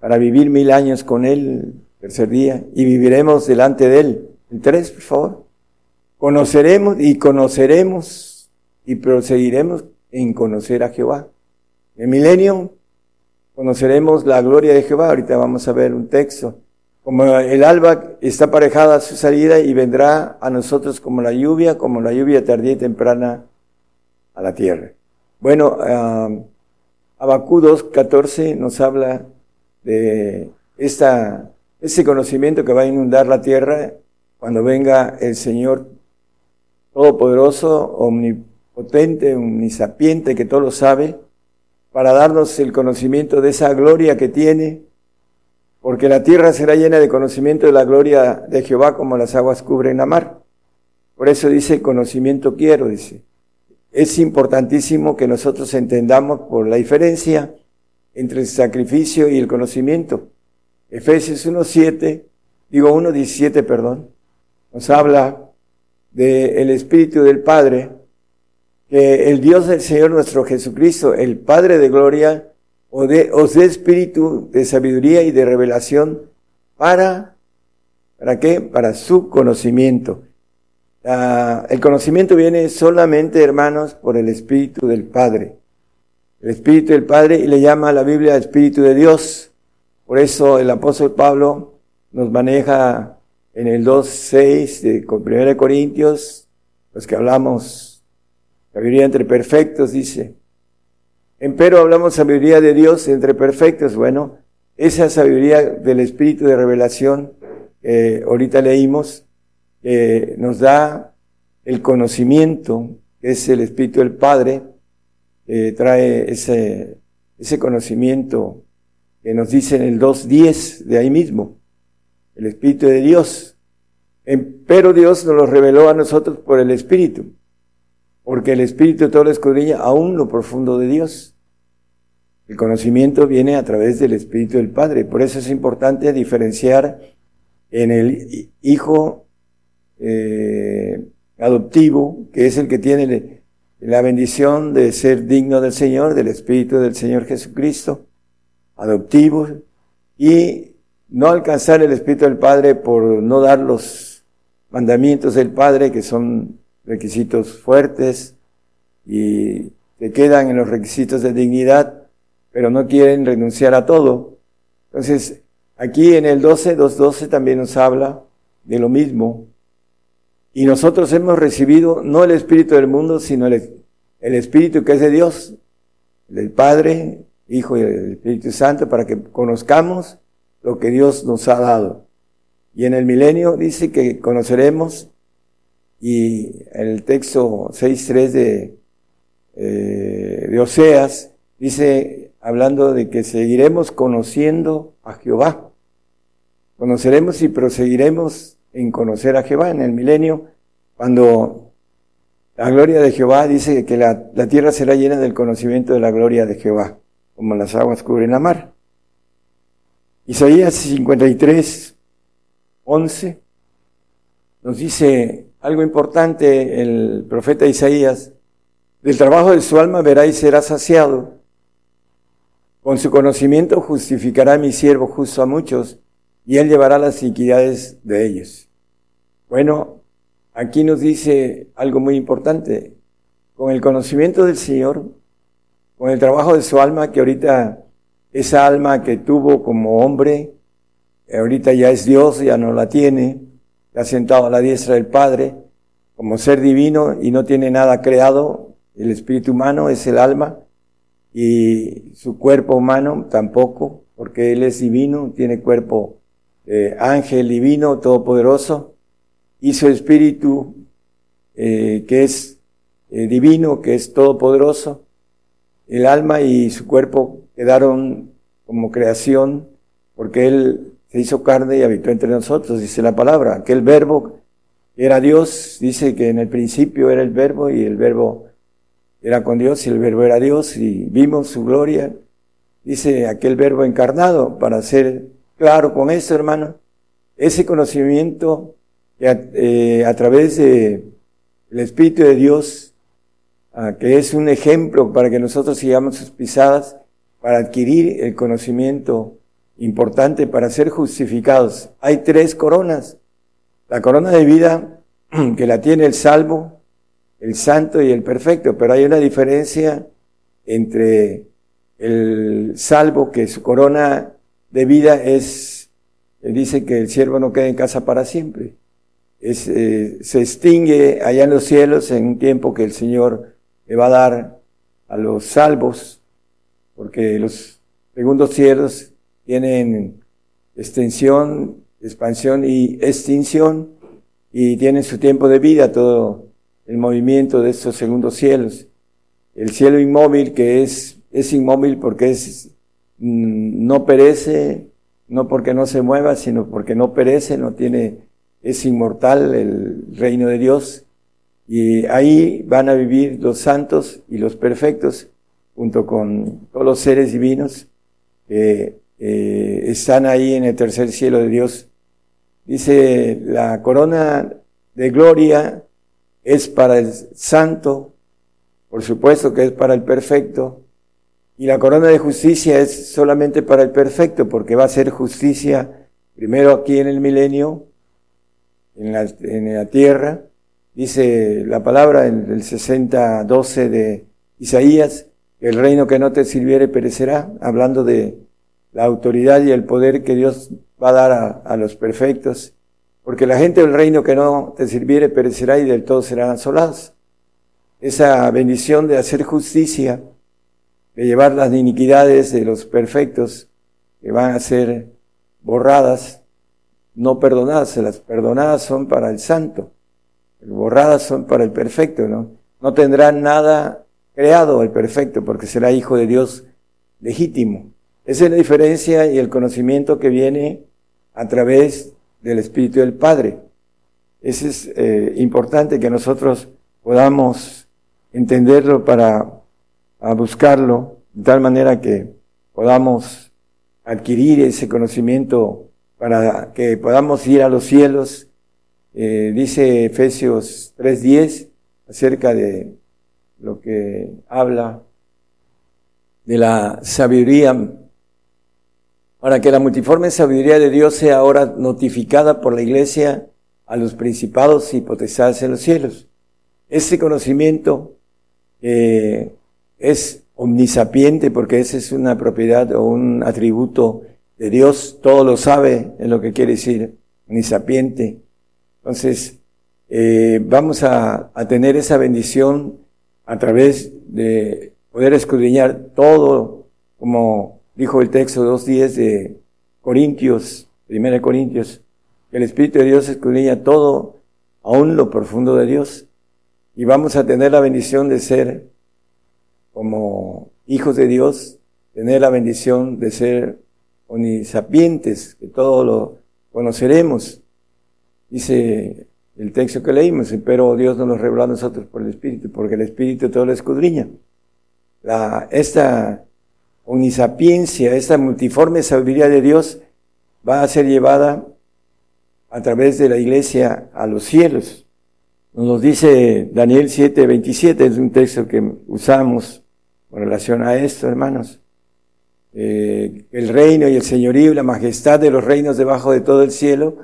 para vivir mil años con Él, tercer día, y viviremos delante de Él. El tres, por favor. Conoceremos y conoceremos y proseguiremos en conocer a Jehová. En milenio conoceremos la gloria de Jehová. Ahorita vamos a ver un texto. Como el alba está aparejada a su salida y vendrá a nosotros como la lluvia, como la lluvia tardía y temprana a la tierra. Bueno, uh, Abacú 2.14 nos habla de esta, ese conocimiento que va a inundar la tierra cuando venga el Señor Todopoderoso, omnipotente potente, omnisapiente, que todo lo sabe, para darnos el conocimiento de esa gloria que tiene, porque la tierra será llena de conocimiento de la gloria de Jehová como las aguas cubren la mar. Por eso dice, conocimiento quiero, dice. Es importantísimo que nosotros entendamos por la diferencia entre el sacrificio y el conocimiento. Efesios 1.7, digo 1.17, perdón, nos habla del Espíritu del Padre, que el Dios del Señor nuestro Jesucristo, el Padre de gloria, os dé, espíritu de sabiduría y de revelación para, ¿para qué? Para su conocimiento. Ah, el conocimiento viene solamente, hermanos, por el Espíritu del Padre. El Espíritu del Padre y le llama a la Biblia Espíritu de Dios. Por eso el apóstol Pablo nos maneja en el 2.6 de 1 Corintios, los que hablamos Sabiduría entre perfectos, dice. Empero hablamos sabiduría de Dios entre perfectos. Bueno, esa sabiduría del Espíritu de revelación que ahorita leímos, nos da el conocimiento, que es el Espíritu del Padre, que trae ese, ese conocimiento que nos dice en el 2.10 de ahí mismo, el Espíritu de Dios. Pero Dios nos lo reveló a nosotros por el Espíritu porque el Espíritu todo lo escudriña aún lo profundo de Dios. El conocimiento viene a través del Espíritu del Padre. Por eso es importante diferenciar en el hijo eh, adoptivo, que es el que tiene la bendición de ser digno del Señor, del Espíritu del Señor Jesucristo, adoptivo, y no alcanzar el Espíritu del Padre por no dar los mandamientos del Padre, que son requisitos fuertes, y se quedan en los requisitos de dignidad, pero no quieren renunciar a todo. Entonces, aquí en el 12, 2.12 también nos habla de lo mismo. Y nosotros hemos recibido no el Espíritu del mundo, sino el, el Espíritu que es de Dios, del Padre, Hijo y el Espíritu Santo, para que conozcamos lo que Dios nos ha dado. Y en el milenio dice que conoceremos, y el texto 6.3 de, eh, de Oseas dice, hablando de que seguiremos conociendo a Jehová. Conoceremos y proseguiremos en conocer a Jehová en el milenio, cuando la gloria de Jehová dice que la, la tierra será llena del conocimiento de la gloria de Jehová, como las aguas cubren la mar. Isaías 53, 11 nos dice algo importante el profeta Isaías, del trabajo de su alma verá y será saciado, con su conocimiento justificará mi siervo justo a muchos, y él llevará las iniquidades de ellos. Bueno, aquí nos dice algo muy importante. Con el conocimiento del Señor, con el trabajo de su alma, que ahorita esa alma que tuvo como hombre, ahorita ya es Dios, ya no la tiene, ha sentado a la diestra del Padre como ser divino y no tiene nada creado. El espíritu humano es el alma y su cuerpo humano tampoco, porque Él es divino, tiene cuerpo eh, ángel divino, todopoderoso, y su espíritu eh, que es eh, divino, que es todopoderoso. El alma y su cuerpo quedaron como creación porque Él se hizo carne y habitó entre nosotros, dice la palabra. Aquel verbo era Dios, dice que en el principio era el verbo y el verbo era con Dios y el verbo era Dios y vimos su gloria. Dice aquel verbo encarnado, para ser claro con eso, hermano, ese conocimiento que a, eh, través de el Espíritu de Dios, ah, que es un ejemplo para que nosotros sigamos sus pisadas, para adquirir el conocimiento importante para ser justificados. Hay tres coronas. La corona de vida que la tiene el salvo, el santo y el perfecto, pero hay una diferencia entre el salvo, que su corona de vida es, dice que el siervo no queda en casa para siempre. Eh, se extingue allá en los cielos en un tiempo que el Señor le va a dar a los salvos, porque los segundos cielos tienen extensión, expansión y extinción y tienen su tiempo de vida todo el movimiento de estos segundos cielos. El cielo inmóvil que es, es inmóvil porque es, mm, no perece, no porque no se mueva, sino porque no perece, no tiene, es inmortal el reino de Dios. Y ahí van a vivir los santos y los perfectos, junto con todos los seres divinos, están ahí en el tercer cielo de Dios. Dice, la corona de gloria es para el santo, por supuesto que es para el perfecto, y la corona de justicia es solamente para el perfecto, porque va a ser justicia primero aquí en el milenio, en la, en la tierra. Dice la palabra en el 60, 12 de Isaías, el reino que no te sirviere perecerá, hablando de la autoridad y el poder que Dios va a dar a, los perfectos, porque la gente del reino que no te sirviere perecerá y del todo serán asolados. Esa bendición de hacer justicia, de llevar las iniquidades de los perfectos que van a ser borradas, no perdonadas, las perdonadas son para el santo, borradas son para el perfecto, ¿no? No tendrá nada creado el perfecto porque será hijo de Dios legítimo. Esa es la diferencia y el conocimiento que viene a través del Espíritu del Padre. Eso es eh, importante que nosotros podamos entenderlo para buscarlo de tal manera que podamos adquirir ese conocimiento para que podamos ir a los cielos. Eh, dice Efesios 3.10 acerca de lo que habla de la sabiduría, para que la multiforme sabiduría de Dios sea ahora notificada por la iglesia a los principados y potestades en los cielos. Ese conocimiento eh, es omnisapiente porque esa es una propiedad o un atributo de Dios, todo lo sabe en lo que quiere decir omnisapiente. Entonces, eh, vamos a, a tener esa bendición a través de poder escudriñar todo, como dijo el texto 2.10 de Corintios, 1 Corintios, que el Espíritu de Dios escudriña todo, aún lo profundo de Dios. Y vamos a tener la bendición de ser como hijos de Dios, tener la bendición de ser onisapientes, que todo lo conoceremos. Dice el texto que leímos, pero Dios nos lo reveló a nosotros por el Espíritu, porque el Espíritu todo lo escudriña. La, esta omnisapiencia, esta multiforme sabiduría de Dios va a ser llevada a través de la iglesia a los cielos. Nos lo dice Daniel 7, 27, es un texto que usamos con relación a esto, hermanos. Eh, el reino y el señorío y la majestad de los reinos debajo de todo el cielo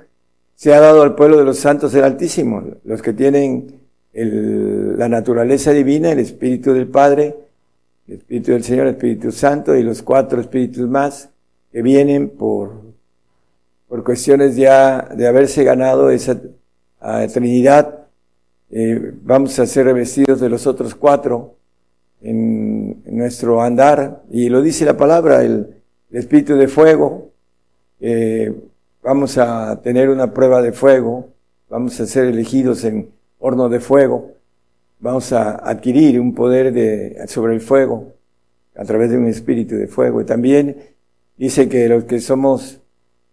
se ha dado al pueblo de los santos del Altísimo, los que tienen la naturaleza divina, el Espíritu del Padre, el Espíritu del Señor, el Espíritu Santo y los cuatro espíritus más que vienen por, por cuestiones ya de haberse ganado esa Trinidad. Eh, vamos a ser revestidos de los otros cuatro en, nuestro andar, y lo dice la palabra, el, espíritu de fuego, eh, vamos a tener una prueba de fuego, vamos a ser elegidos en horno de fuego, vamos a adquirir un poder de, sobre el fuego a través de un espíritu de fuego. Y también dice que los que somos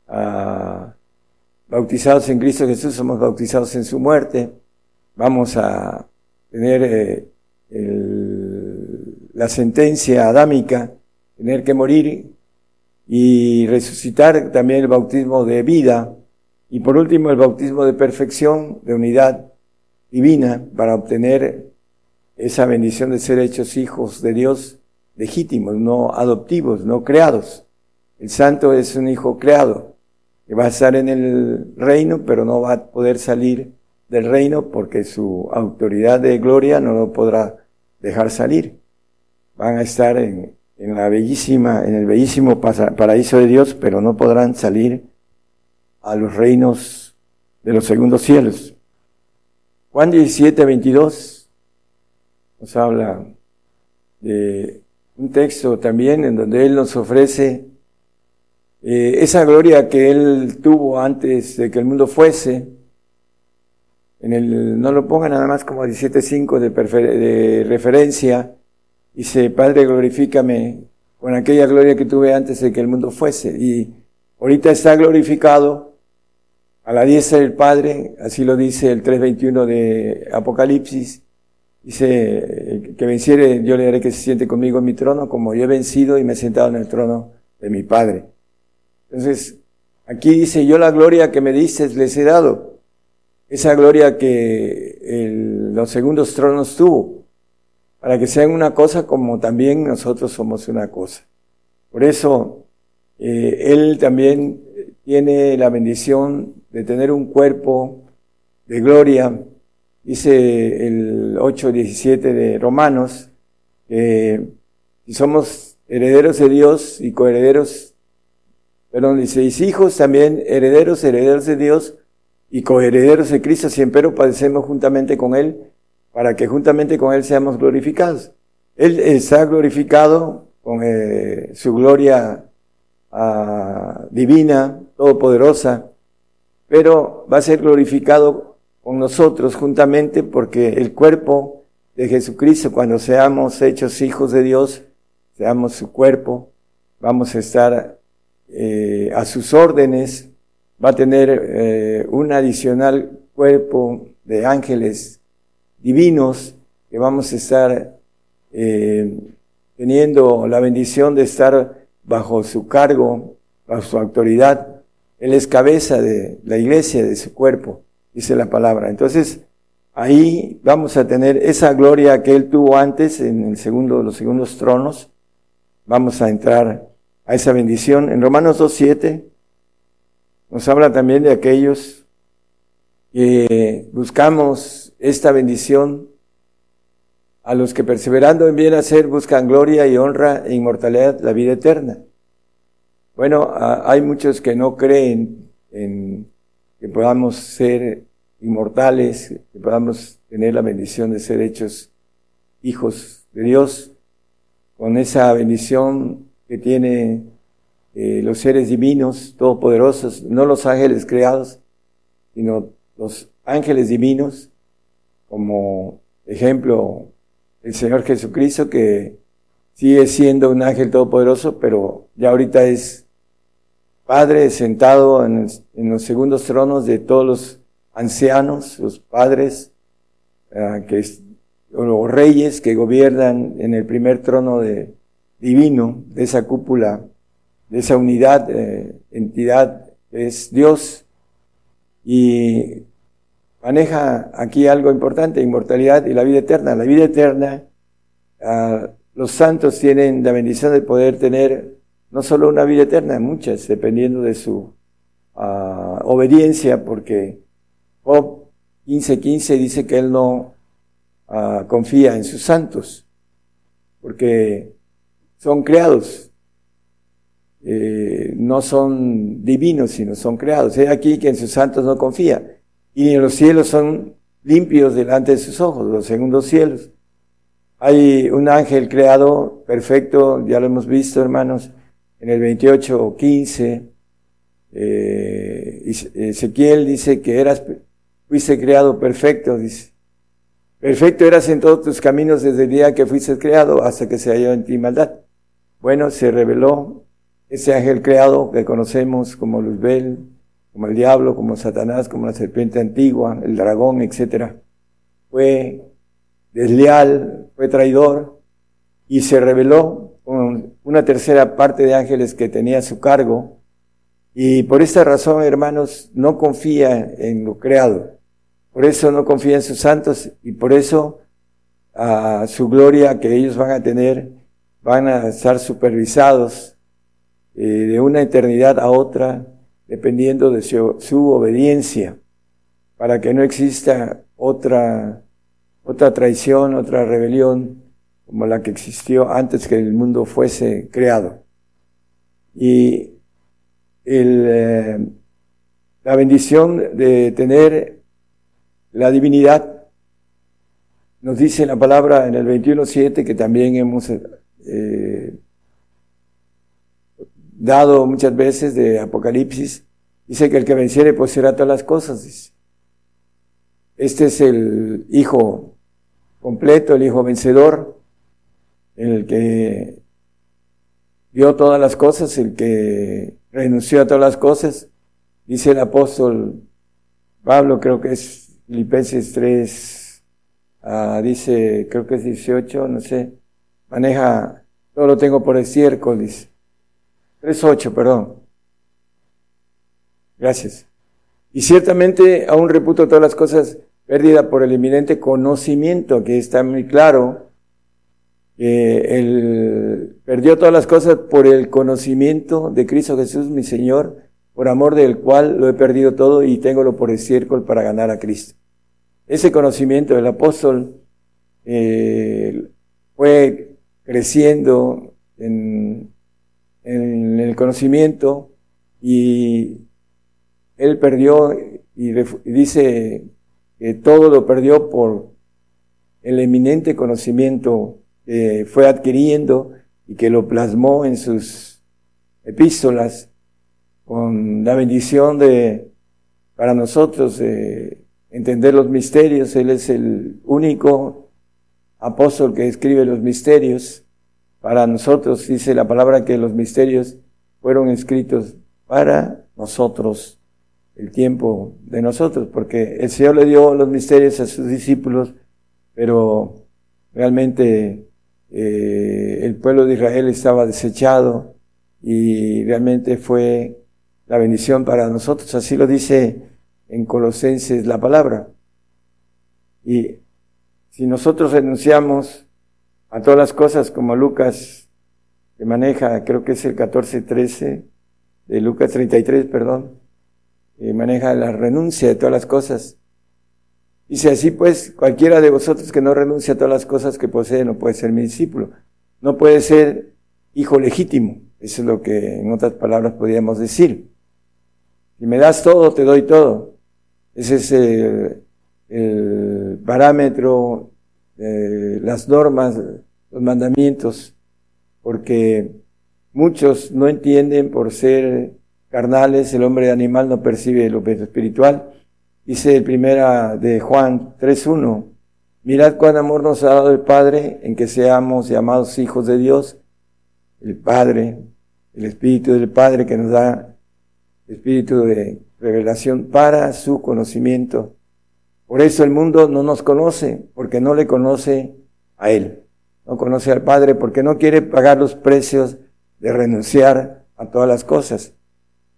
ah, bautizados en Cristo Jesús somos bautizados en su muerte, vamos a tener eh, la sentencia adámica, tener que morir y resucitar también el bautismo de vida. Y por último el bautismo de perfección, de unidad divina para obtener esa bendición de ser hechos hijos de Dios legítimos, no adoptivos, no creados. El santo es un hijo creado que va a estar en el reino, pero no va a poder salir del reino porque su autoridad de gloria no lo podrá dejar salir. Van a estar en, en la bellísima, en el bellísimo paraíso de Dios, pero no podrán salir a los reinos de los segundos cielos. Juan 17, 22 nos habla de un texto también en donde Él nos ofrece eh, esa gloria que Él tuvo antes de que el mundo fuese. En el, no lo ponga nada más como 17.5 de, de referencia, Dice, Padre, glorifícame con aquella gloria que tuve antes de que el mundo fuese. Y ahorita está glorificado a la diestra del Padre, así lo dice el 3.21 de Apocalipsis. Dice, que venciere, yo le haré que se siente conmigo en mi trono, como yo he vencido y me he sentado en el trono de mi Padre. Entonces, aquí dice, yo la gloria que me diste les he dado. Esa gloria que los segundos tronos tuvo para que sean una cosa como también nosotros somos una cosa. Por eso, eh, Él también tiene la bendición de tener un cuerpo de gloria. Dice el 8.17 de Romanos, si somos herederos de Dios y coherederos, perdón, dice, hijos también herederos, herederos de Dios y coherederos de Cristo, siempre padecemos juntamente con Él para que juntamente con Él seamos glorificados. Él está glorificado con eh, su gloria ah, divina, todopoderosa, pero va a ser glorificado con nosotros juntamente porque el cuerpo de Jesucristo, cuando seamos hechos hijos de Dios, seamos su cuerpo, vamos a estar eh, a sus órdenes, va a tener eh, un adicional cuerpo de ángeles divinos que vamos a estar eh, teniendo la bendición de estar bajo su cargo, bajo su autoridad. Él es cabeza de la iglesia, de su cuerpo, dice la palabra. Entonces, ahí vamos a tener esa gloria que Él tuvo antes en el segundo, los segundos tronos. Vamos a entrar a esa bendición. En Romanos 2.7 nos habla también de aquellos que buscamos esta bendición a los que perseverando en bien hacer buscan gloria y honra e inmortalidad, la vida eterna. Bueno, hay muchos que no creen en que podamos ser inmortales, que podamos tener la bendición de ser hechos hijos de Dios, con esa bendición que tiene eh, los seres divinos, todopoderosos, no los ángeles creados, sino los ángeles divinos, como ejemplo el Señor Jesucristo, que sigue siendo un ángel todopoderoso, pero ya ahorita es Padre sentado en, los segundos tronos de todos los ancianos, los padres, uh, que los reyes que gobiernan en el primer trono de, divino, de esa cúpula, de esa unidad, eh, entidad, es Dios. Y maneja aquí algo importante, inmortalidad y la vida eterna. La vida eterna, uh, los santos tienen la bendición de poder tener no solo una vida eterna, muchas, dependiendo de su uh, obediencia, porque Job 15:15 dice que él no uh, confía en sus santos, porque son creados, eh, no son divinos, sino son creados. Hay aquí que en sus santos no confía, y en los cielos son limpios delante de sus ojos, los segundos cielos. Hay un ángel creado perfecto, ya lo hemos visto, hermanos, en el 28 o 15, eh, Ezequiel dice que eras, fuiste creado perfecto, dice. Perfecto eras en todos tus caminos desde el día que fuiste creado hasta que se halló en ti maldad. Bueno, se reveló ese ángel creado que conocemos como Luzbel, como el diablo, como Satanás, como la serpiente antigua, el dragón, etc. Fue desleal, fue traidor y se reveló una tercera parte de ángeles que tenía a su cargo. Y por esta razón, hermanos, no confía en lo creado. Por eso no confía en sus santos y por eso a su gloria que ellos van a tener van a estar supervisados eh, de una eternidad a otra dependiendo de su, su, obediencia para que no exista otra otra traición, otra rebelión como la que existió antes que el mundo fuese creado. Y el, eh, la bendición de tener la divinidad, nos dice la palabra en el 21.7 que también hemos eh, dado muchas veces de Apocalipsis, dice que el que venciere poseerá todas las cosas. Este es el Hijo completo, el Hijo vencedor, el que vio todas las cosas, el que renunció a todas las cosas, dice el apóstol Pablo, creo que es Filipenses 3, ah, dice, creo que es 18, no sé, maneja, todo lo tengo por estiércoles, 3.8, perdón. Gracias. Y ciertamente aún reputo todas las cosas pérdidas por el eminente conocimiento, que está muy claro, eh, él perdió todas las cosas por el conocimiento de Cristo Jesús, mi Señor, por amor del cual lo he perdido todo y tengo por estiércol para ganar a Cristo. Ese conocimiento del apóstol eh, fue creciendo en, en, el conocimiento y él perdió y dice que todo lo perdió por el eminente conocimiento que fue adquiriendo y que lo plasmó en sus epístolas con la bendición de, para nosotros, entender los misterios. Él es el único apóstol que escribe los misterios. Para nosotros dice la palabra que los misterios fueron escritos para nosotros, el tiempo de nosotros, porque el Señor le dio los misterios a sus discípulos, pero realmente eh, el pueblo de Israel estaba desechado y realmente fue la bendición para nosotros. Así lo dice en Colosenses la palabra. Y si nosotros renunciamos a todas las cosas como Lucas maneja, creo que es el 14-13 de Lucas 33, perdón, que maneja la renuncia de todas las cosas. Dice así pues, cualquiera de vosotros que no renuncia a todas las cosas que posee no puede ser mi discípulo. No puede ser hijo legítimo. Eso es lo que en otras palabras podríamos decir. Si me das todo, te doy todo. Ese es el, parámetro, eh, las normas, los mandamientos, porque muchos no entienden por ser carnales, el hombre animal no percibe lo espiritual. Dice el primera de Juan 3.1, mirad cuán amor nos ha dado el Padre en que seamos llamados hijos de Dios, el Padre, el Espíritu del Padre que nos da espíritu de revelación para su conocimiento. Por eso el mundo no nos conoce, porque no le conoce a Él. No conoce al Padre porque no quiere pagar los precios de renunciar a todas las cosas.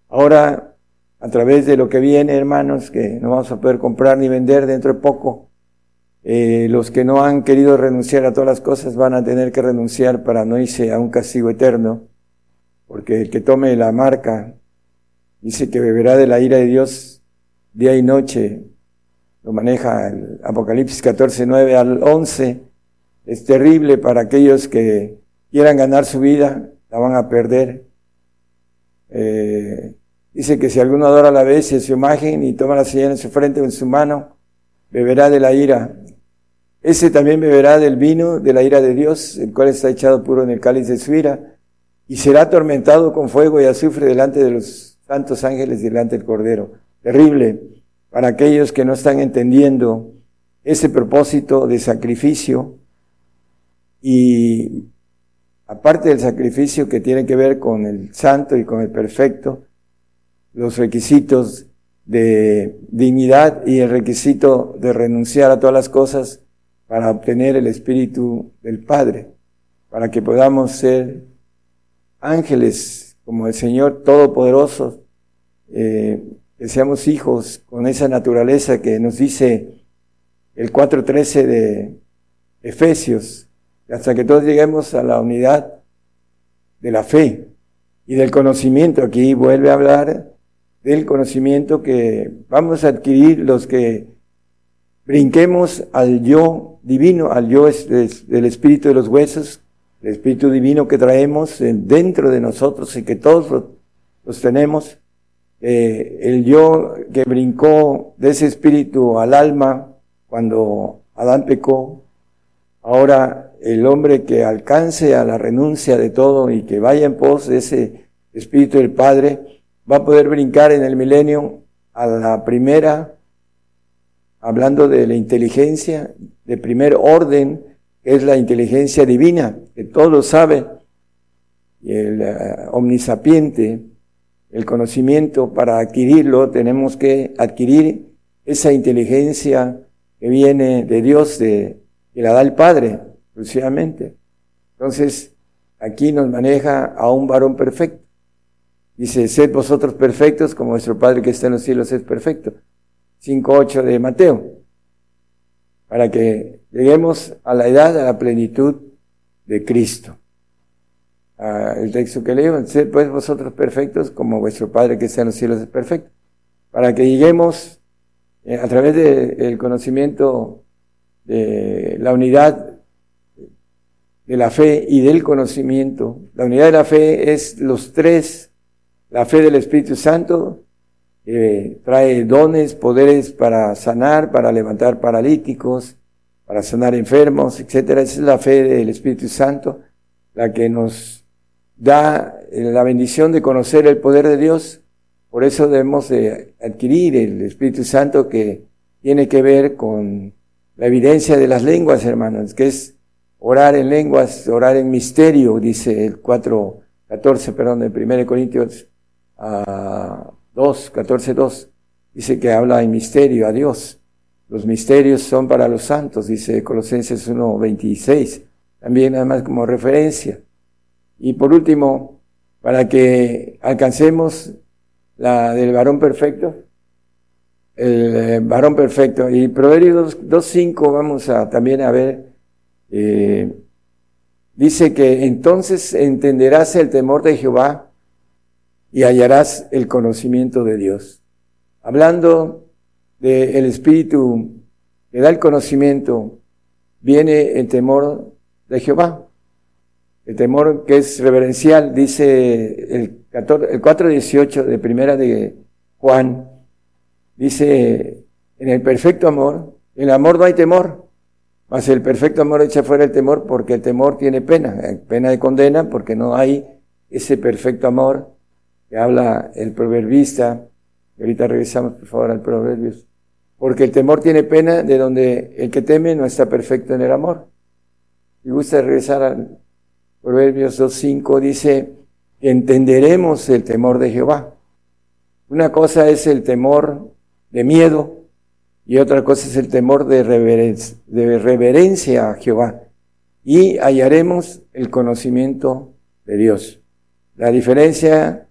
Ahora, a través de lo que viene, hermanos, que no vamos a poder comprar ni vender dentro de poco, eh, los que no han querido renunciar a todas las cosas van a tener que renunciar para no irse a un castigo eterno, porque el que tome la marca dice que beberá de la ira de Dios día y noche, lo maneja el Apocalipsis 14, 9 al 11, es terrible para aquellos que quieran ganar su vida, la van a perder. Eh, dice que si alguno adora la vez y su imagen y toma la señal en su frente o en su mano, beberá de la ira. Ese también beberá del vino de la ira de Dios, el cual está echado puro en el cáliz de su ira, y será atormentado con fuego y azufre delante de los santos ángeles delante del Cordero. Terrible para aquellos que no están entendiendo ese propósito de sacrificio y aparte del sacrificio que tiene que ver con el santo y con el perfecto, los requisitos de dignidad y el requisito de renunciar a todas las cosas para obtener el Espíritu del Padre, para que podamos ser ángeles como el Señor Todopoderoso, eh, que seamos hijos con esa naturaleza que nos dice el 4.13 de Efesios, hasta que todos lleguemos a la unidad de la fe y del conocimiento. Aquí vuelve a hablar del conocimiento que vamos a adquirir los que brinquemos al yo divino, al yo del espíritu de los huesos, el espíritu divino que traemos dentro de nosotros y que todos los tenemos eh, el yo que brincó de ese espíritu al alma cuando Adán pecó, ahora el hombre que alcance a la renuncia de todo y que vaya en pos de ese espíritu del Padre, va a poder brincar en el milenio a la primera, hablando de la inteligencia, de primer orden, que es la inteligencia divina, que todo lo sabe, y el eh, omnisapiente, el conocimiento, para adquirirlo tenemos que adquirir esa inteligencia que viene de Dios, de, que la da el Padre, exclusivamente. Entonces, aquí nos maneja a un varón perfecto. Dice, sed vosotros perfectos como vuestro Padre que está en los cielos es perfecto. 5.8 de Mateo. Para que lleguemos a la edad, a la plenitud de Cristo el texto que leo, sed pues vosotros perfectos como vuestro Padre que está en los cielos es perfecto, para que lleguemos eh, a través del conocimiento de la unidad de la fe y del conocimiento. La unidad de la fe es los tres, la fe del Espíritu Santo, trae dones, poderes para sanar, para levantar paralíticos, para sanar enfermos, etcétera. Esa es la fe del Espíritu Santo, la que nos da la bendición de conocer el poder de Dios. Por eso debemos de adquirir el Espíritu Santo que tiene que ver con la evidencia de las lenguas, hermanos, que es orar en lenguas, orar en misterio, dice el 4, 14, perdón, de 1 Corintios a 2, 14, 2. Dice que habla en misterio a Dios. Los misterios son para los santos, dice Colosenses 1, 26. También además como referencia. Y por último, para que alcancemos la del varón perfecto, el eh, varón perfecto. Y Proverbios 2.5 vamos a también a ver, eh, dice que entonces entenderás el temor de Jehová y hallarás el conocimiento de Dios. Hablando del Espíritu que da el conocimiento, viene el temor de Jehová. El temor que es reverencial, dice el, 14, el 4.18 de primera de Juan, dice, en el perfecto amor, en el amor no hay temor, mas el perfecto amor echa fuera el temor porque el temor tiene pena, pena de condena porque no hay ese perfecto amor habla el proverbista. Ahorita regresamos por favor al proverbios. Porque el temor tiene pena de donde el que teme no está perfecto en el amor. Y gusta regresar al Proverbios 2.5, dice, entenderemos el temor de Jehová. Una cosa es el temor de miedo y otra cosa es el temor de reverencia, de reverencia a Jehová. Y hallaremos el conocimiento de Dios. La diferencia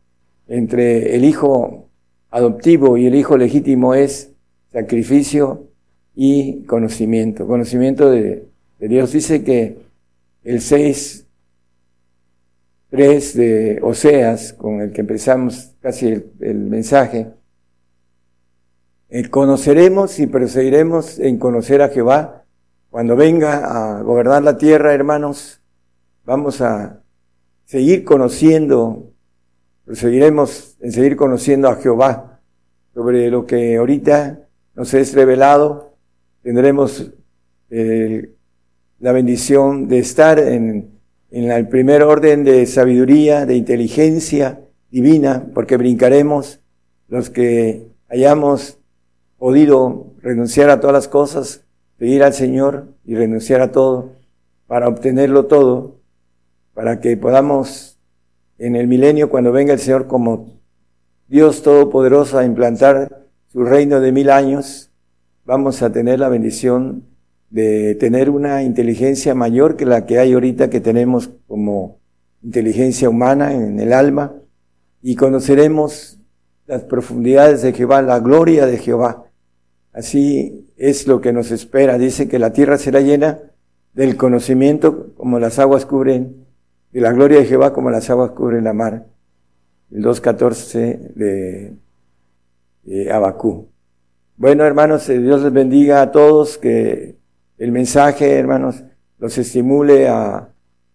entre el hijo adoptivo y el hijo legítimo es sacrificio y conocimiento. Conocimiento de, Dios. Dice que el 6, 3 de Oseas, con el que empezamos casi el, mensaje, conoceremos y perseguiremos en conocer a Jehová. Cuando venga a gobernar la tierra, hermanos, vamos a seguir conociendo, proseguiremos en seguir conociendo a Jehová sobre lo que ahorita nos es revelado. Tendremos eh, la bendición de estar en, en el primer orden de sabiduría, de inteligencia divina, porque brincaremos los que hayamos podido renunciar a todas las cosas, pedir al Señor y renunciar a todo para obtenerlo todo, para que podamos en el milenio, cuando venga el Señor como Dios Todopoderoso a implantar su reino de mil años, vamos a tener la bendición de tener una inteligencia mayor que la que hay ahorita que tenemos como inteligencia humana en el alma y conoceremos las profundidades de Jehová, la gloria de Jehová. Así es lo que nos espera. Dice que la tierra será llena del conocimiento como las aguas cubren, de la gloria de Jehová como las aguas cubren la mar. El 2.14 de, de Abacú. Bueno, hermanos, eh, Dios les bendiga a todos, que el mensaje, hermanos, los estimule a,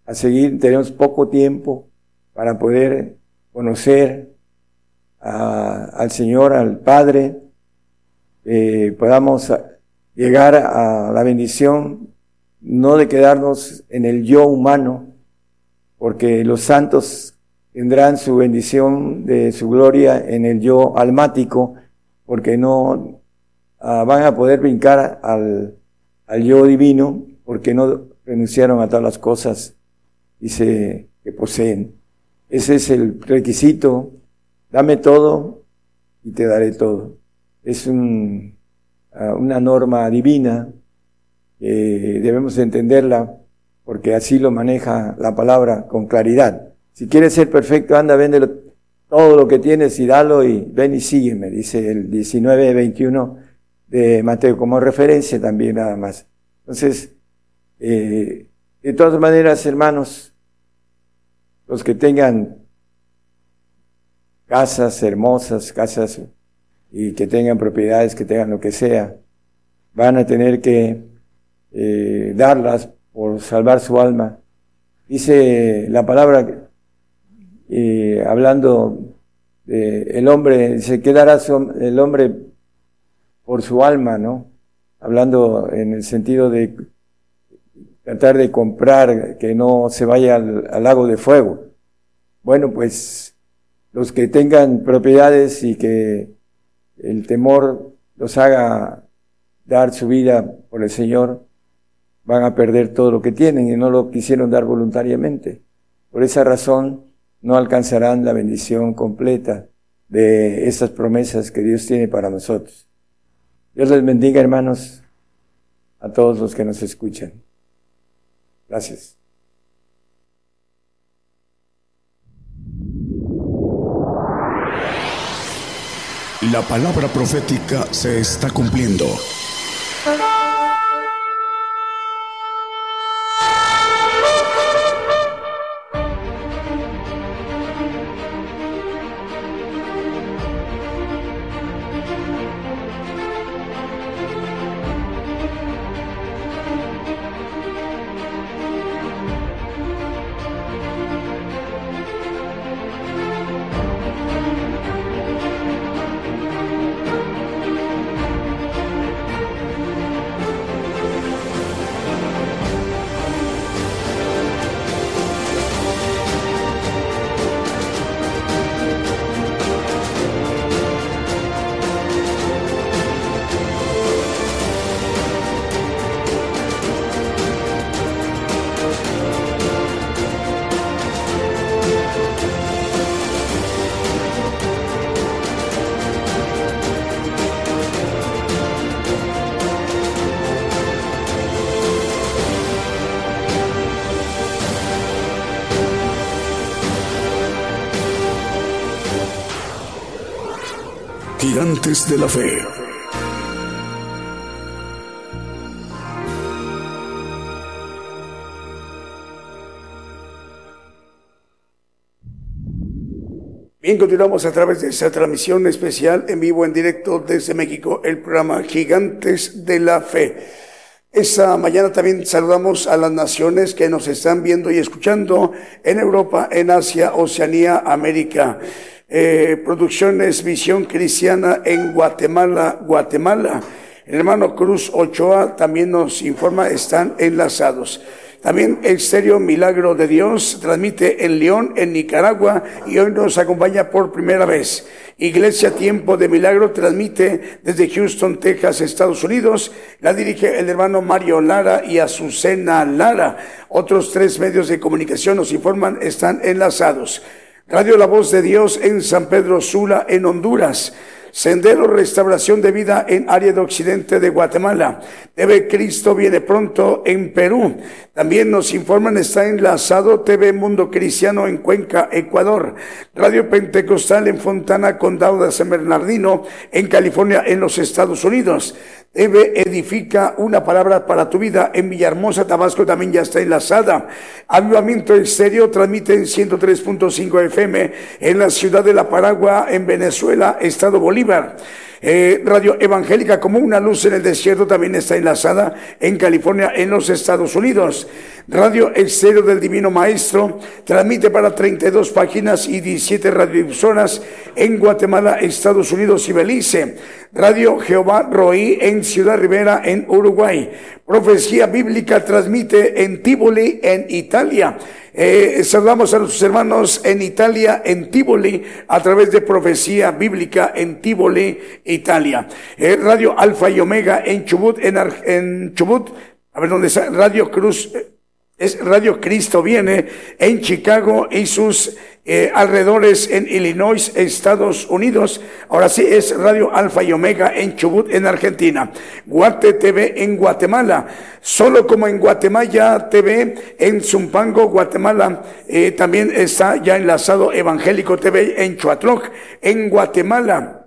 a seguir. Tenemos poco tiempo para poder conocer al Señor, al Padre, podamos llegar a la bendición, no de quedarnos en el yo humano, porque los santos tendrán su bendición de su gloria en el yo almático, porque no ah, van a poder brincar al, yo divino, porque no renunciaron a todas las cosas, dice, que poseen. Ese es el requisito. Dame todo y te daré todo es ah, una norma divina, debemos entenderla porque así lo maneja la palabra con claridad. Si quieres ser perfecto, anda, vende todo lo que tienes y dalo y ven y sígueme, dice el 19, 21 de Mateo como referencia también nada más. Entonces, eh, de todas maneras, hermanos, los que tengan casas hermosas, casas y que tengan propiedades, que tengan lo que sea, van a tener que eh, darlas por salvar su alma. Dice la palabra, eh, hablando de el hombre, dice, ¿qué dará el hombre por su alma, no? Hablando en el sentido de tratar de comprar que no se vaya al lago de fuego. Bueno, pues los que tengan propiedades y que el temor los haga dar su vida por el Señor, van a perder todo lo que tienen y no lo quisieron dar voluntariamente. Por esa razón no alcanzarán la bendición completa de esas promesas que Dios tiene para nosotros. Dios les bendiga, hermanos, a todos los que nos escuchan. Gracias. La palabra profética se está cumpliendo. Gigantes de la Fe. Bien, continuamos a través de esa transmisión especial en vivo, en directo desde México, el programa Gigantes de la Fe. Esta mañana también saludamos a las naciones que nos están viendo y escuchando en Europa, en Asia, Oceanía, América. Eh, producciones Visión Cristiana en Guatemala, Guatemala. El hermano Cruz Ochoa también nos informa, están enlazados. También Exterior Milagro de Dios transmite en León, en Nicaragua, y hoy nos acompaña por primera vez. Iglesia Tiempo de Milagro transmite desde Houston, Texas, Estados Unidos. La dirige el hermano Mario Lara y Azucena Lara. Otros tres medios de comunicación nos informan, están enlazados. Radio La Voz de Dios en San Pedro Sula, en Honduras. Sendero Restauración de Vida en área de Occidente de Guatemala. TV Cristo viene pronto en Perú. También nos informan, está enlazado TV Mundo Cristiano en Cuenca, Ecuador. Radio Pentecostal en Fontana, Condado de San Bernardino, en California, en los Estados Unidos. TV Edifica una palabra para tu vida en Villahermosa, Tabasco también ya está enlazada. Avivamiento Exterior transmite en 103.5 FM en la ciudad de La Paragua, en Venezuela, Estado Bolívar. Eh, Radio Evangélica como una luz en el desierto también está enlazada en California, en los Estados Unidos. Radio Estéreo del Divino Maestro transmite para 32 páginas y 17 radiodifusoras en Guatemala, Estados Unidos y Belice. Radio Jehová Roí en Ciudad Rivera, en Uruguay. Profecía Bíblica transmite en Tivoli, en Italia. Eh, saludamos a nuestros hermanos en Italia, en Tivoli, a través de Profecía Bíblica en Tivoli, Italia. Eh, Radio Alfa y Omega en Chubut, en, en Chubut, a ver dónde está, Radio Cruz, eh, es Radio Cristo viene en Chicago y sus eh, alrededores en Illinois, Estados Unidos. Ahora sí es Radio Alfa y Omega en Chubut, en Argentina. Guate TV en Guatemala. Solo como en Guatemala TV en Zumpango, Guatemala. Eh, también está ya enlazado Evangélico TV en Chuatloc, en Guatemala.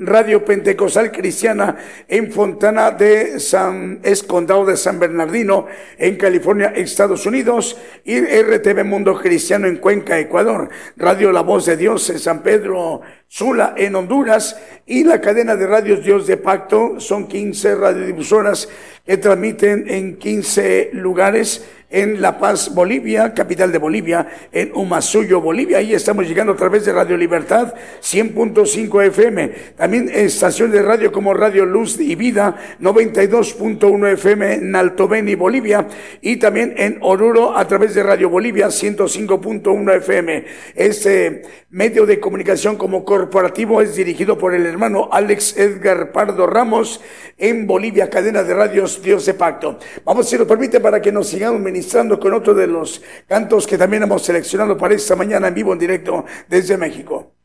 Radio Pentecostal Cristiana en Fontana de San, es Condado de San Bernardino, en California, Estados Unidos, y RTV Mundo Cristiano en Cuenca, Ecuador, Radio La Voz de Dios en San Pedro Sula, en Honduras, y la cadena de radios Dios de Pacto, son 15 radiodifusoras que transmiten en 15 lugares, en La Paz, Bolivia, capital de Bolivia, en Humasuyo, Bolivia. Ahí estamos llegando a través de Radio Libertad 100.5 FM. También estación de radio como Radio Luz y Vida 92.1 FM en Alto Beni, Bolivia. Y también en Oruro a través de Radio Bolivia 105.1 FM. Este medio de comunicación como corporativo es dirigido por el hermano Alex Edgar Pardo Ramos en Bolivia, cadena de radios Dios de Pacto. Vamos, si nos permite, para que nos sigamos con otro de los cantos que también hemos seleccionado para esta mañana en vivo, en directo desde México.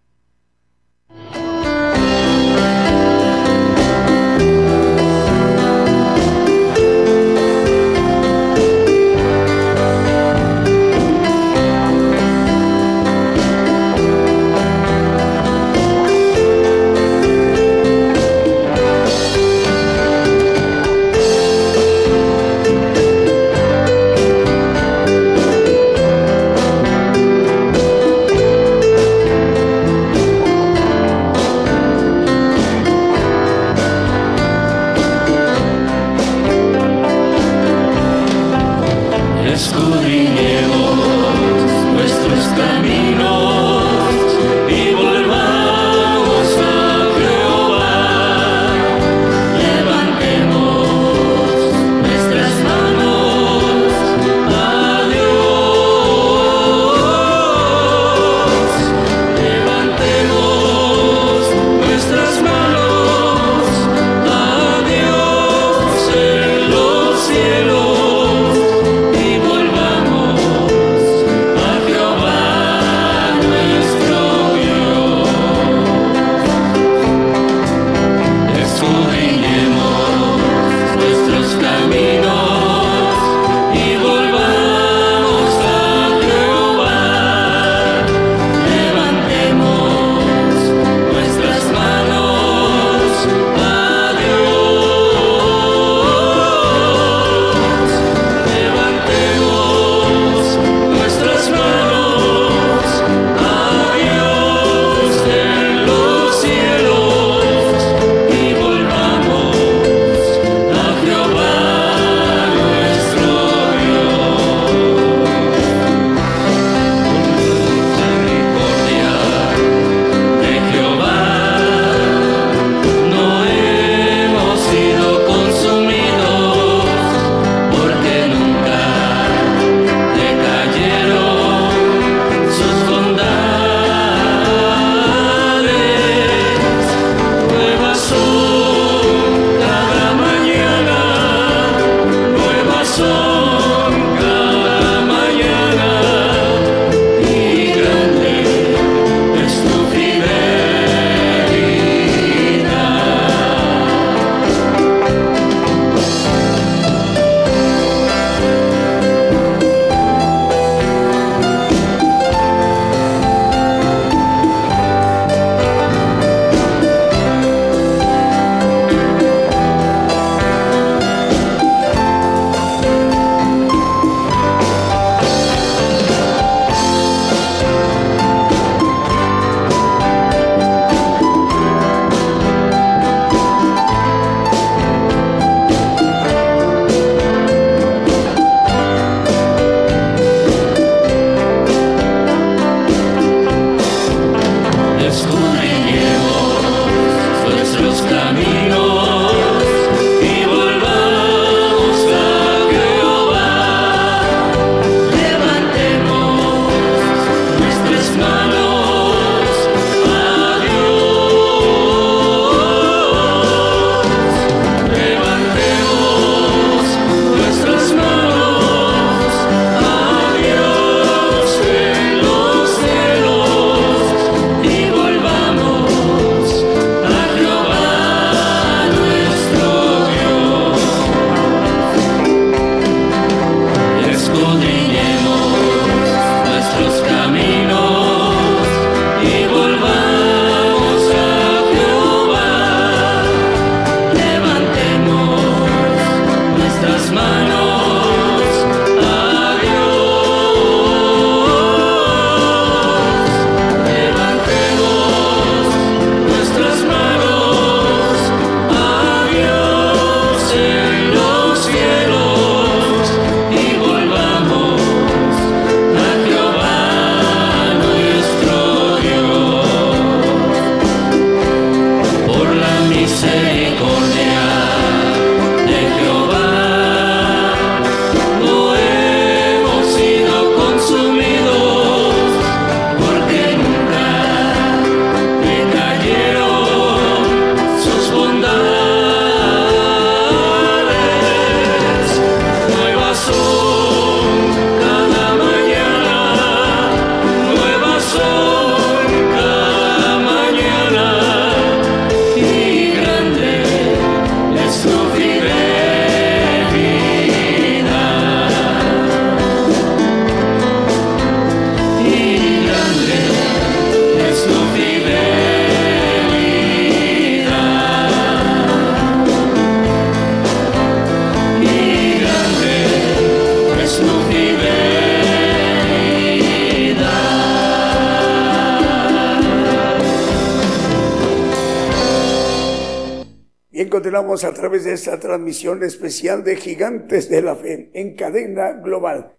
A través de esta transmisión especial de Gigantes de la Fe en cadena global.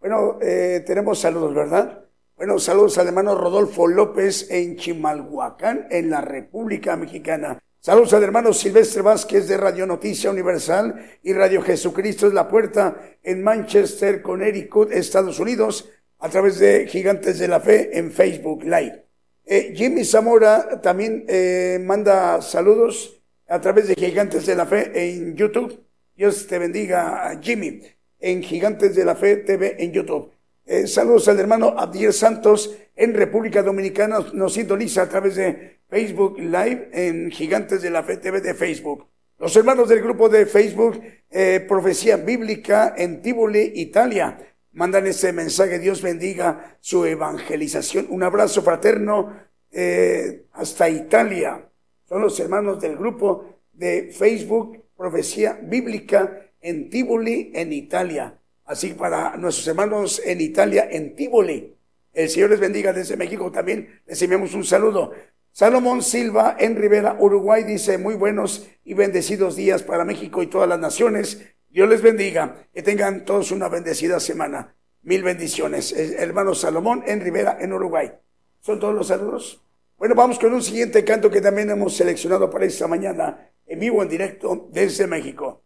Bueno, eh, tenemos saludos, ¿verdad? Bueno, saludos al hermano Rodolfo López en Chimalhuacán, en la República Mexicana. Saludos al hermano Silvestre Vázquez de Radio Noticia Universal y Radio Jesucristo es la Puerta en Manchester, Connecticut, Estados Unidos, a través de Gigantes de la Fe en Facebook Live. Eh, Jimmy Zamora también eh, manda saludos a través de Gigantes de la Fe en YouTube. Dios te bendiga, Jimmy, en Gigantes de la Fe TV en YouTube. Eh, saludos al hermano Abdiel Santos en República Dominicana. Nos sintoniza a través de Facebook Live en Gigantes de la Fe TV de Facebook. Los hermanos del grupo de Facebook eh, Profecía Bíblica en Tivoli, Italia, mandan ese mensaje. Dios bendiga su evangelización. Un abrazo fraterno eh, hasta Italia. Son los hermanos del grupo de Facebook Profecía Bíblica en Tivoli, en Italia. Así para nuestros hermanos en Italia, en Tivoli. El Señor les bendiga desde México también. Les enviamos un saludo. Salomón Silva en Rivera, Uruguay, dice muy buenos y bendecidos días para México y todas las naciones. Dios les bendiga. Que tengan todos una bendecida semana. Mil bendiciones. Hermano Salomón en Rivera, en Uruguay. ¿Son todos los saludos? Bueno, vamos con un siguiente canto que también hemos seleccionado para esta mañana, en vivo, en directo, desde México.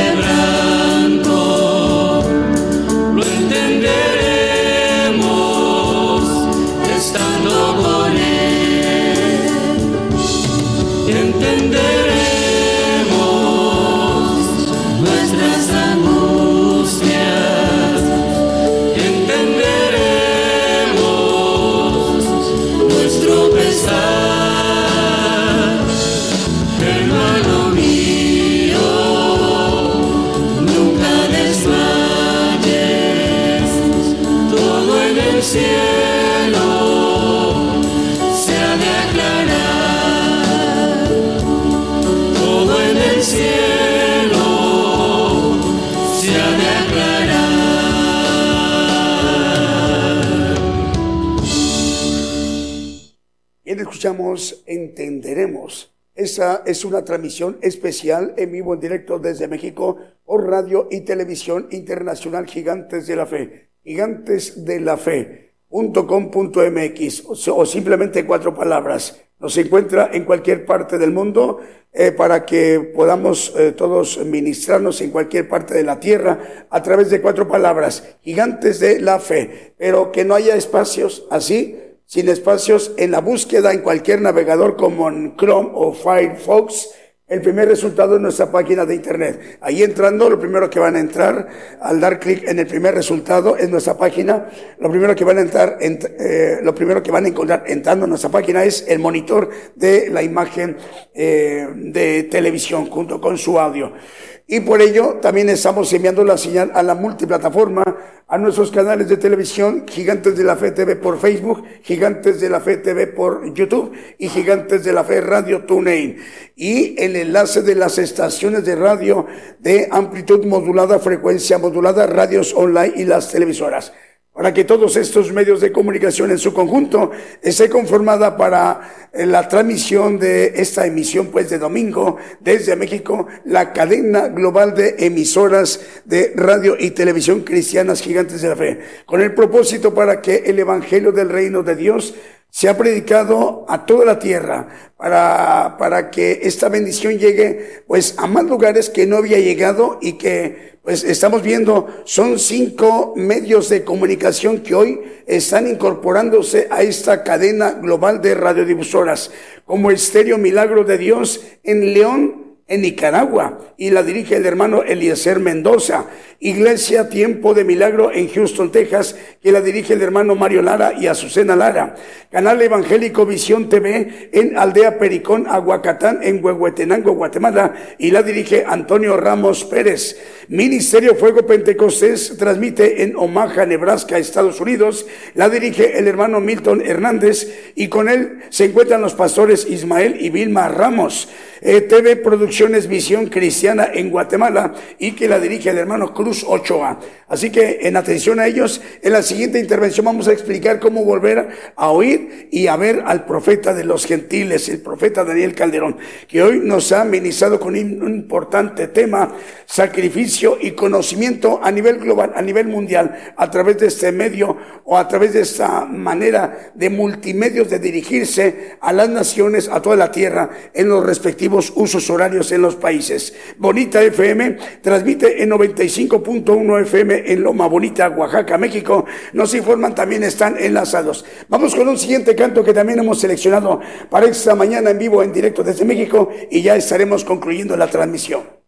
quebranto, lo entenderemos estando es una transmisión especial en vivo en directo desde México por radio y televisión internacional Gigantes de la Fe. Gigantes de la Fe. .com.mx o, simplemente cuatro palabras. Nos encuentra en cualquier parte del mundo eh, para que podamos eh, todos ministrarnos en cualquier parte de la tierra a través de cuatro palabras. Gigantes de la Fe. Pero que no haya espacios así sin espacios en la búsqueda en cualquier navegador como en Chrome o Firefox. El primer resultado es nuestra página de internet. Ahí entrando, lo primero que van a entrar, al dar clic en el primer resultado, es nuestra página. Lo primero que van a entrar, eh, lo primero que van a encontrar entrando en nuestra página es el monitor de la imagen eh, de televisión junto con su audio. Y por ello también estamos enviando la señal a la multiplataforma, a nuestros canales de televisión, Gigantes de la Fe TV por Facebook, Gigantes de la Fe TV por YouTube y Gigantes de la Fe Radio TuneIn. Y el enlace de las estaciones de radio de amplitud modulada, frecuencia modulada, radios online y las televisoras para que todos estos medios de comunicación en su conjunto esté conformada para eh, la transmisión de esta emisión pues de domingo desde México, la cadena global de emisoras de radio y televisión cristianas gigantes de la fe, con el propósito para que el evangelio del reino de Dios sea predicado a toda la tierra para, para que esta bendición llegue pues a más lugares que no había llegado y que pues estamos viendo, son cinco medios de comunicación que hoy están incorporándose a esta cadena global de radiodifusoras, como Estéreo Milagro de Dios en León, en Nicaragua y la dirige el hermano Eliezer Mendoza. Iglesia Tiempo de Milagro en Houston, Texas, que la dirige el hermano Mario Lara y Azucena Lara. Canal Evangélico Visión TV en Aldea Pericón, Aguacatán, en Huehuetenango, Guatemala, y la dirige Antonio Ramos Pérez. Ministerio Fuego Pentecostés transmite en Omaha, Nebraska, Estados Unidos. La dirige el hermano Milton Hernández y con él se encuentran los pastores Ismael y Vilma Ramos. Eh, TV Producciones Visión Cristiana en Guatemala y que la dirige el hermano Cruz Ochoa. Así que en atención a ellos, en la siguiente intervención vamos a explicar cómo volver a oír y a ver al profeta de los gentiles, el profeta Daniel Calderón, que hoy nos ha ministrado con un importante tema, sacrificio y conocimiento a nivel global, a nivel mundial, a través de este medio o a través de esta manera de multimedios de dirigirse a las naciones, a toda la tierra, en los respectivos usos horarios en los países. Bonita FM transmite en 95.1 FM en Loma Bonita, Oaxaca, México. Nos informan también están enlazados. Vamos con un siguiente canto que también hemos seleccionado para esta mañana en vivo, en directo desde México y ya estaremos concluyendo la transmisión.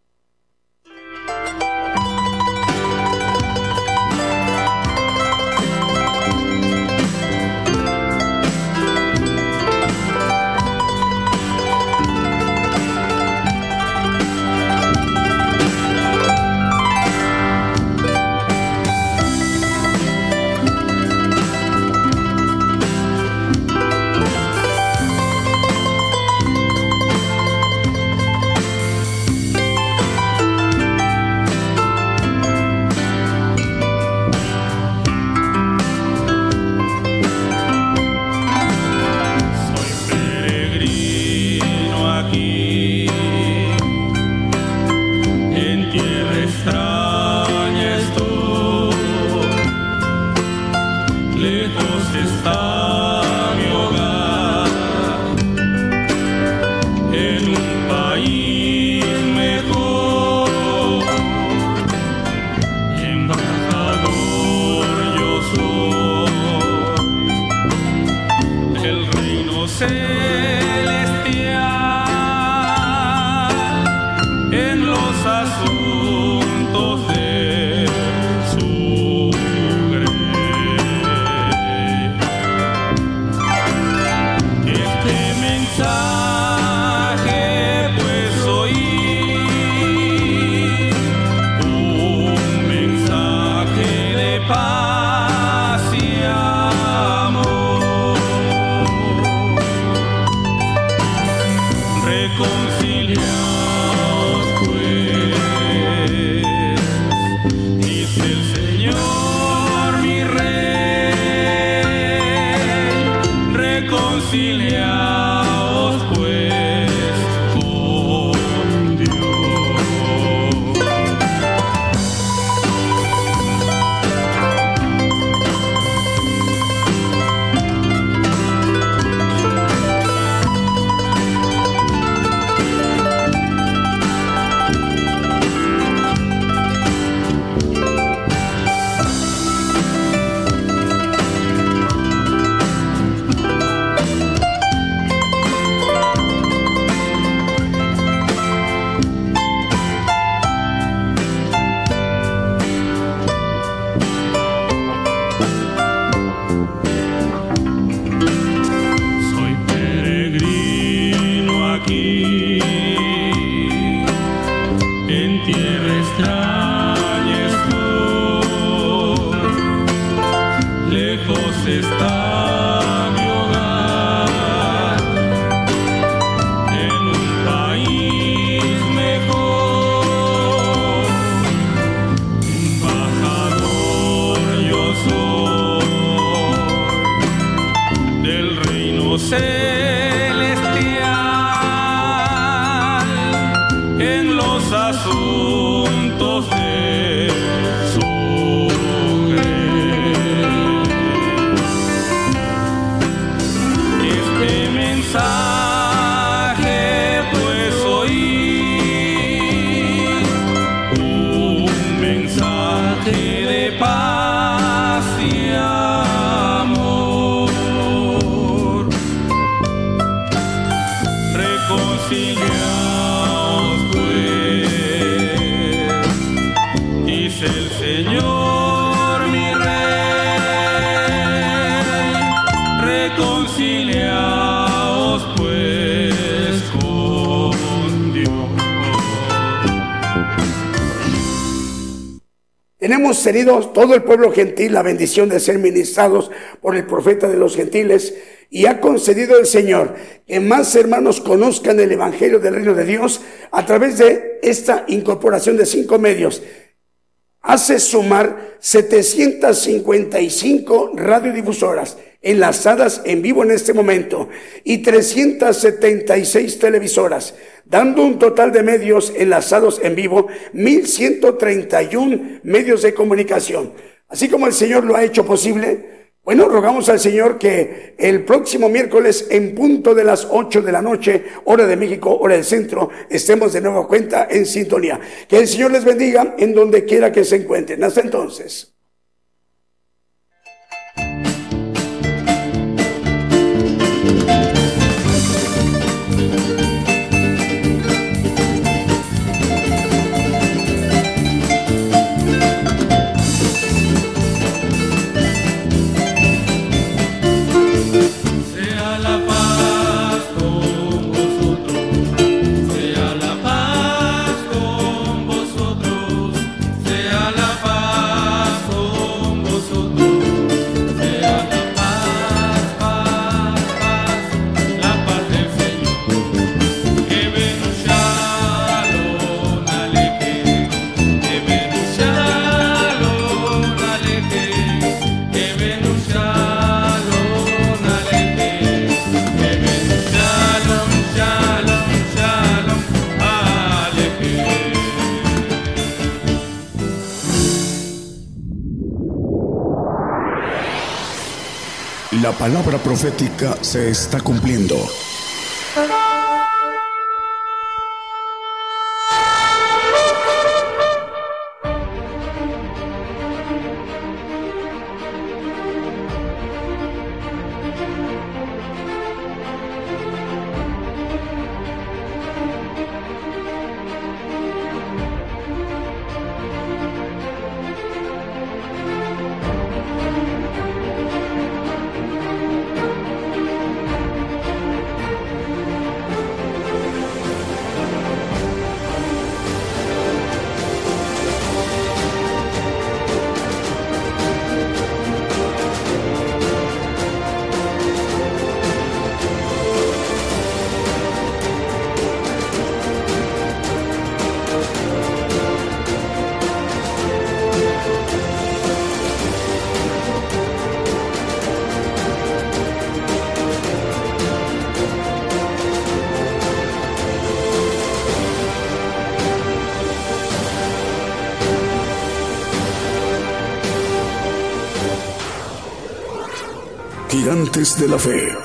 Hemos tenido todo el pueblo gentil la bendición de ser ministrados por el profeta de los gentiles y ha concedido el Señor que más hermanos conozcan el Evangelio del Reino de Dios a través de esta incorporación de cinco medios. Hace sumar 755 radiodifusoras enlazadas en vivo en este momento y 376 televisoras, dando un total de medios enlazados en vivo, 1131 medios de comunicación. Así como el Señor lo ha hecho posible, bueno, rogamos al Señor que el próximo miércoles en punto de las 8 de la noche, hora de México, hora del centro, estemos de nuevo cuenta en sintonía. Que el Señor les bendiga en donde quiera que se encuentren. Hasta entonces. La palabra profética se está cumpliendo. Gigantes de la Fe.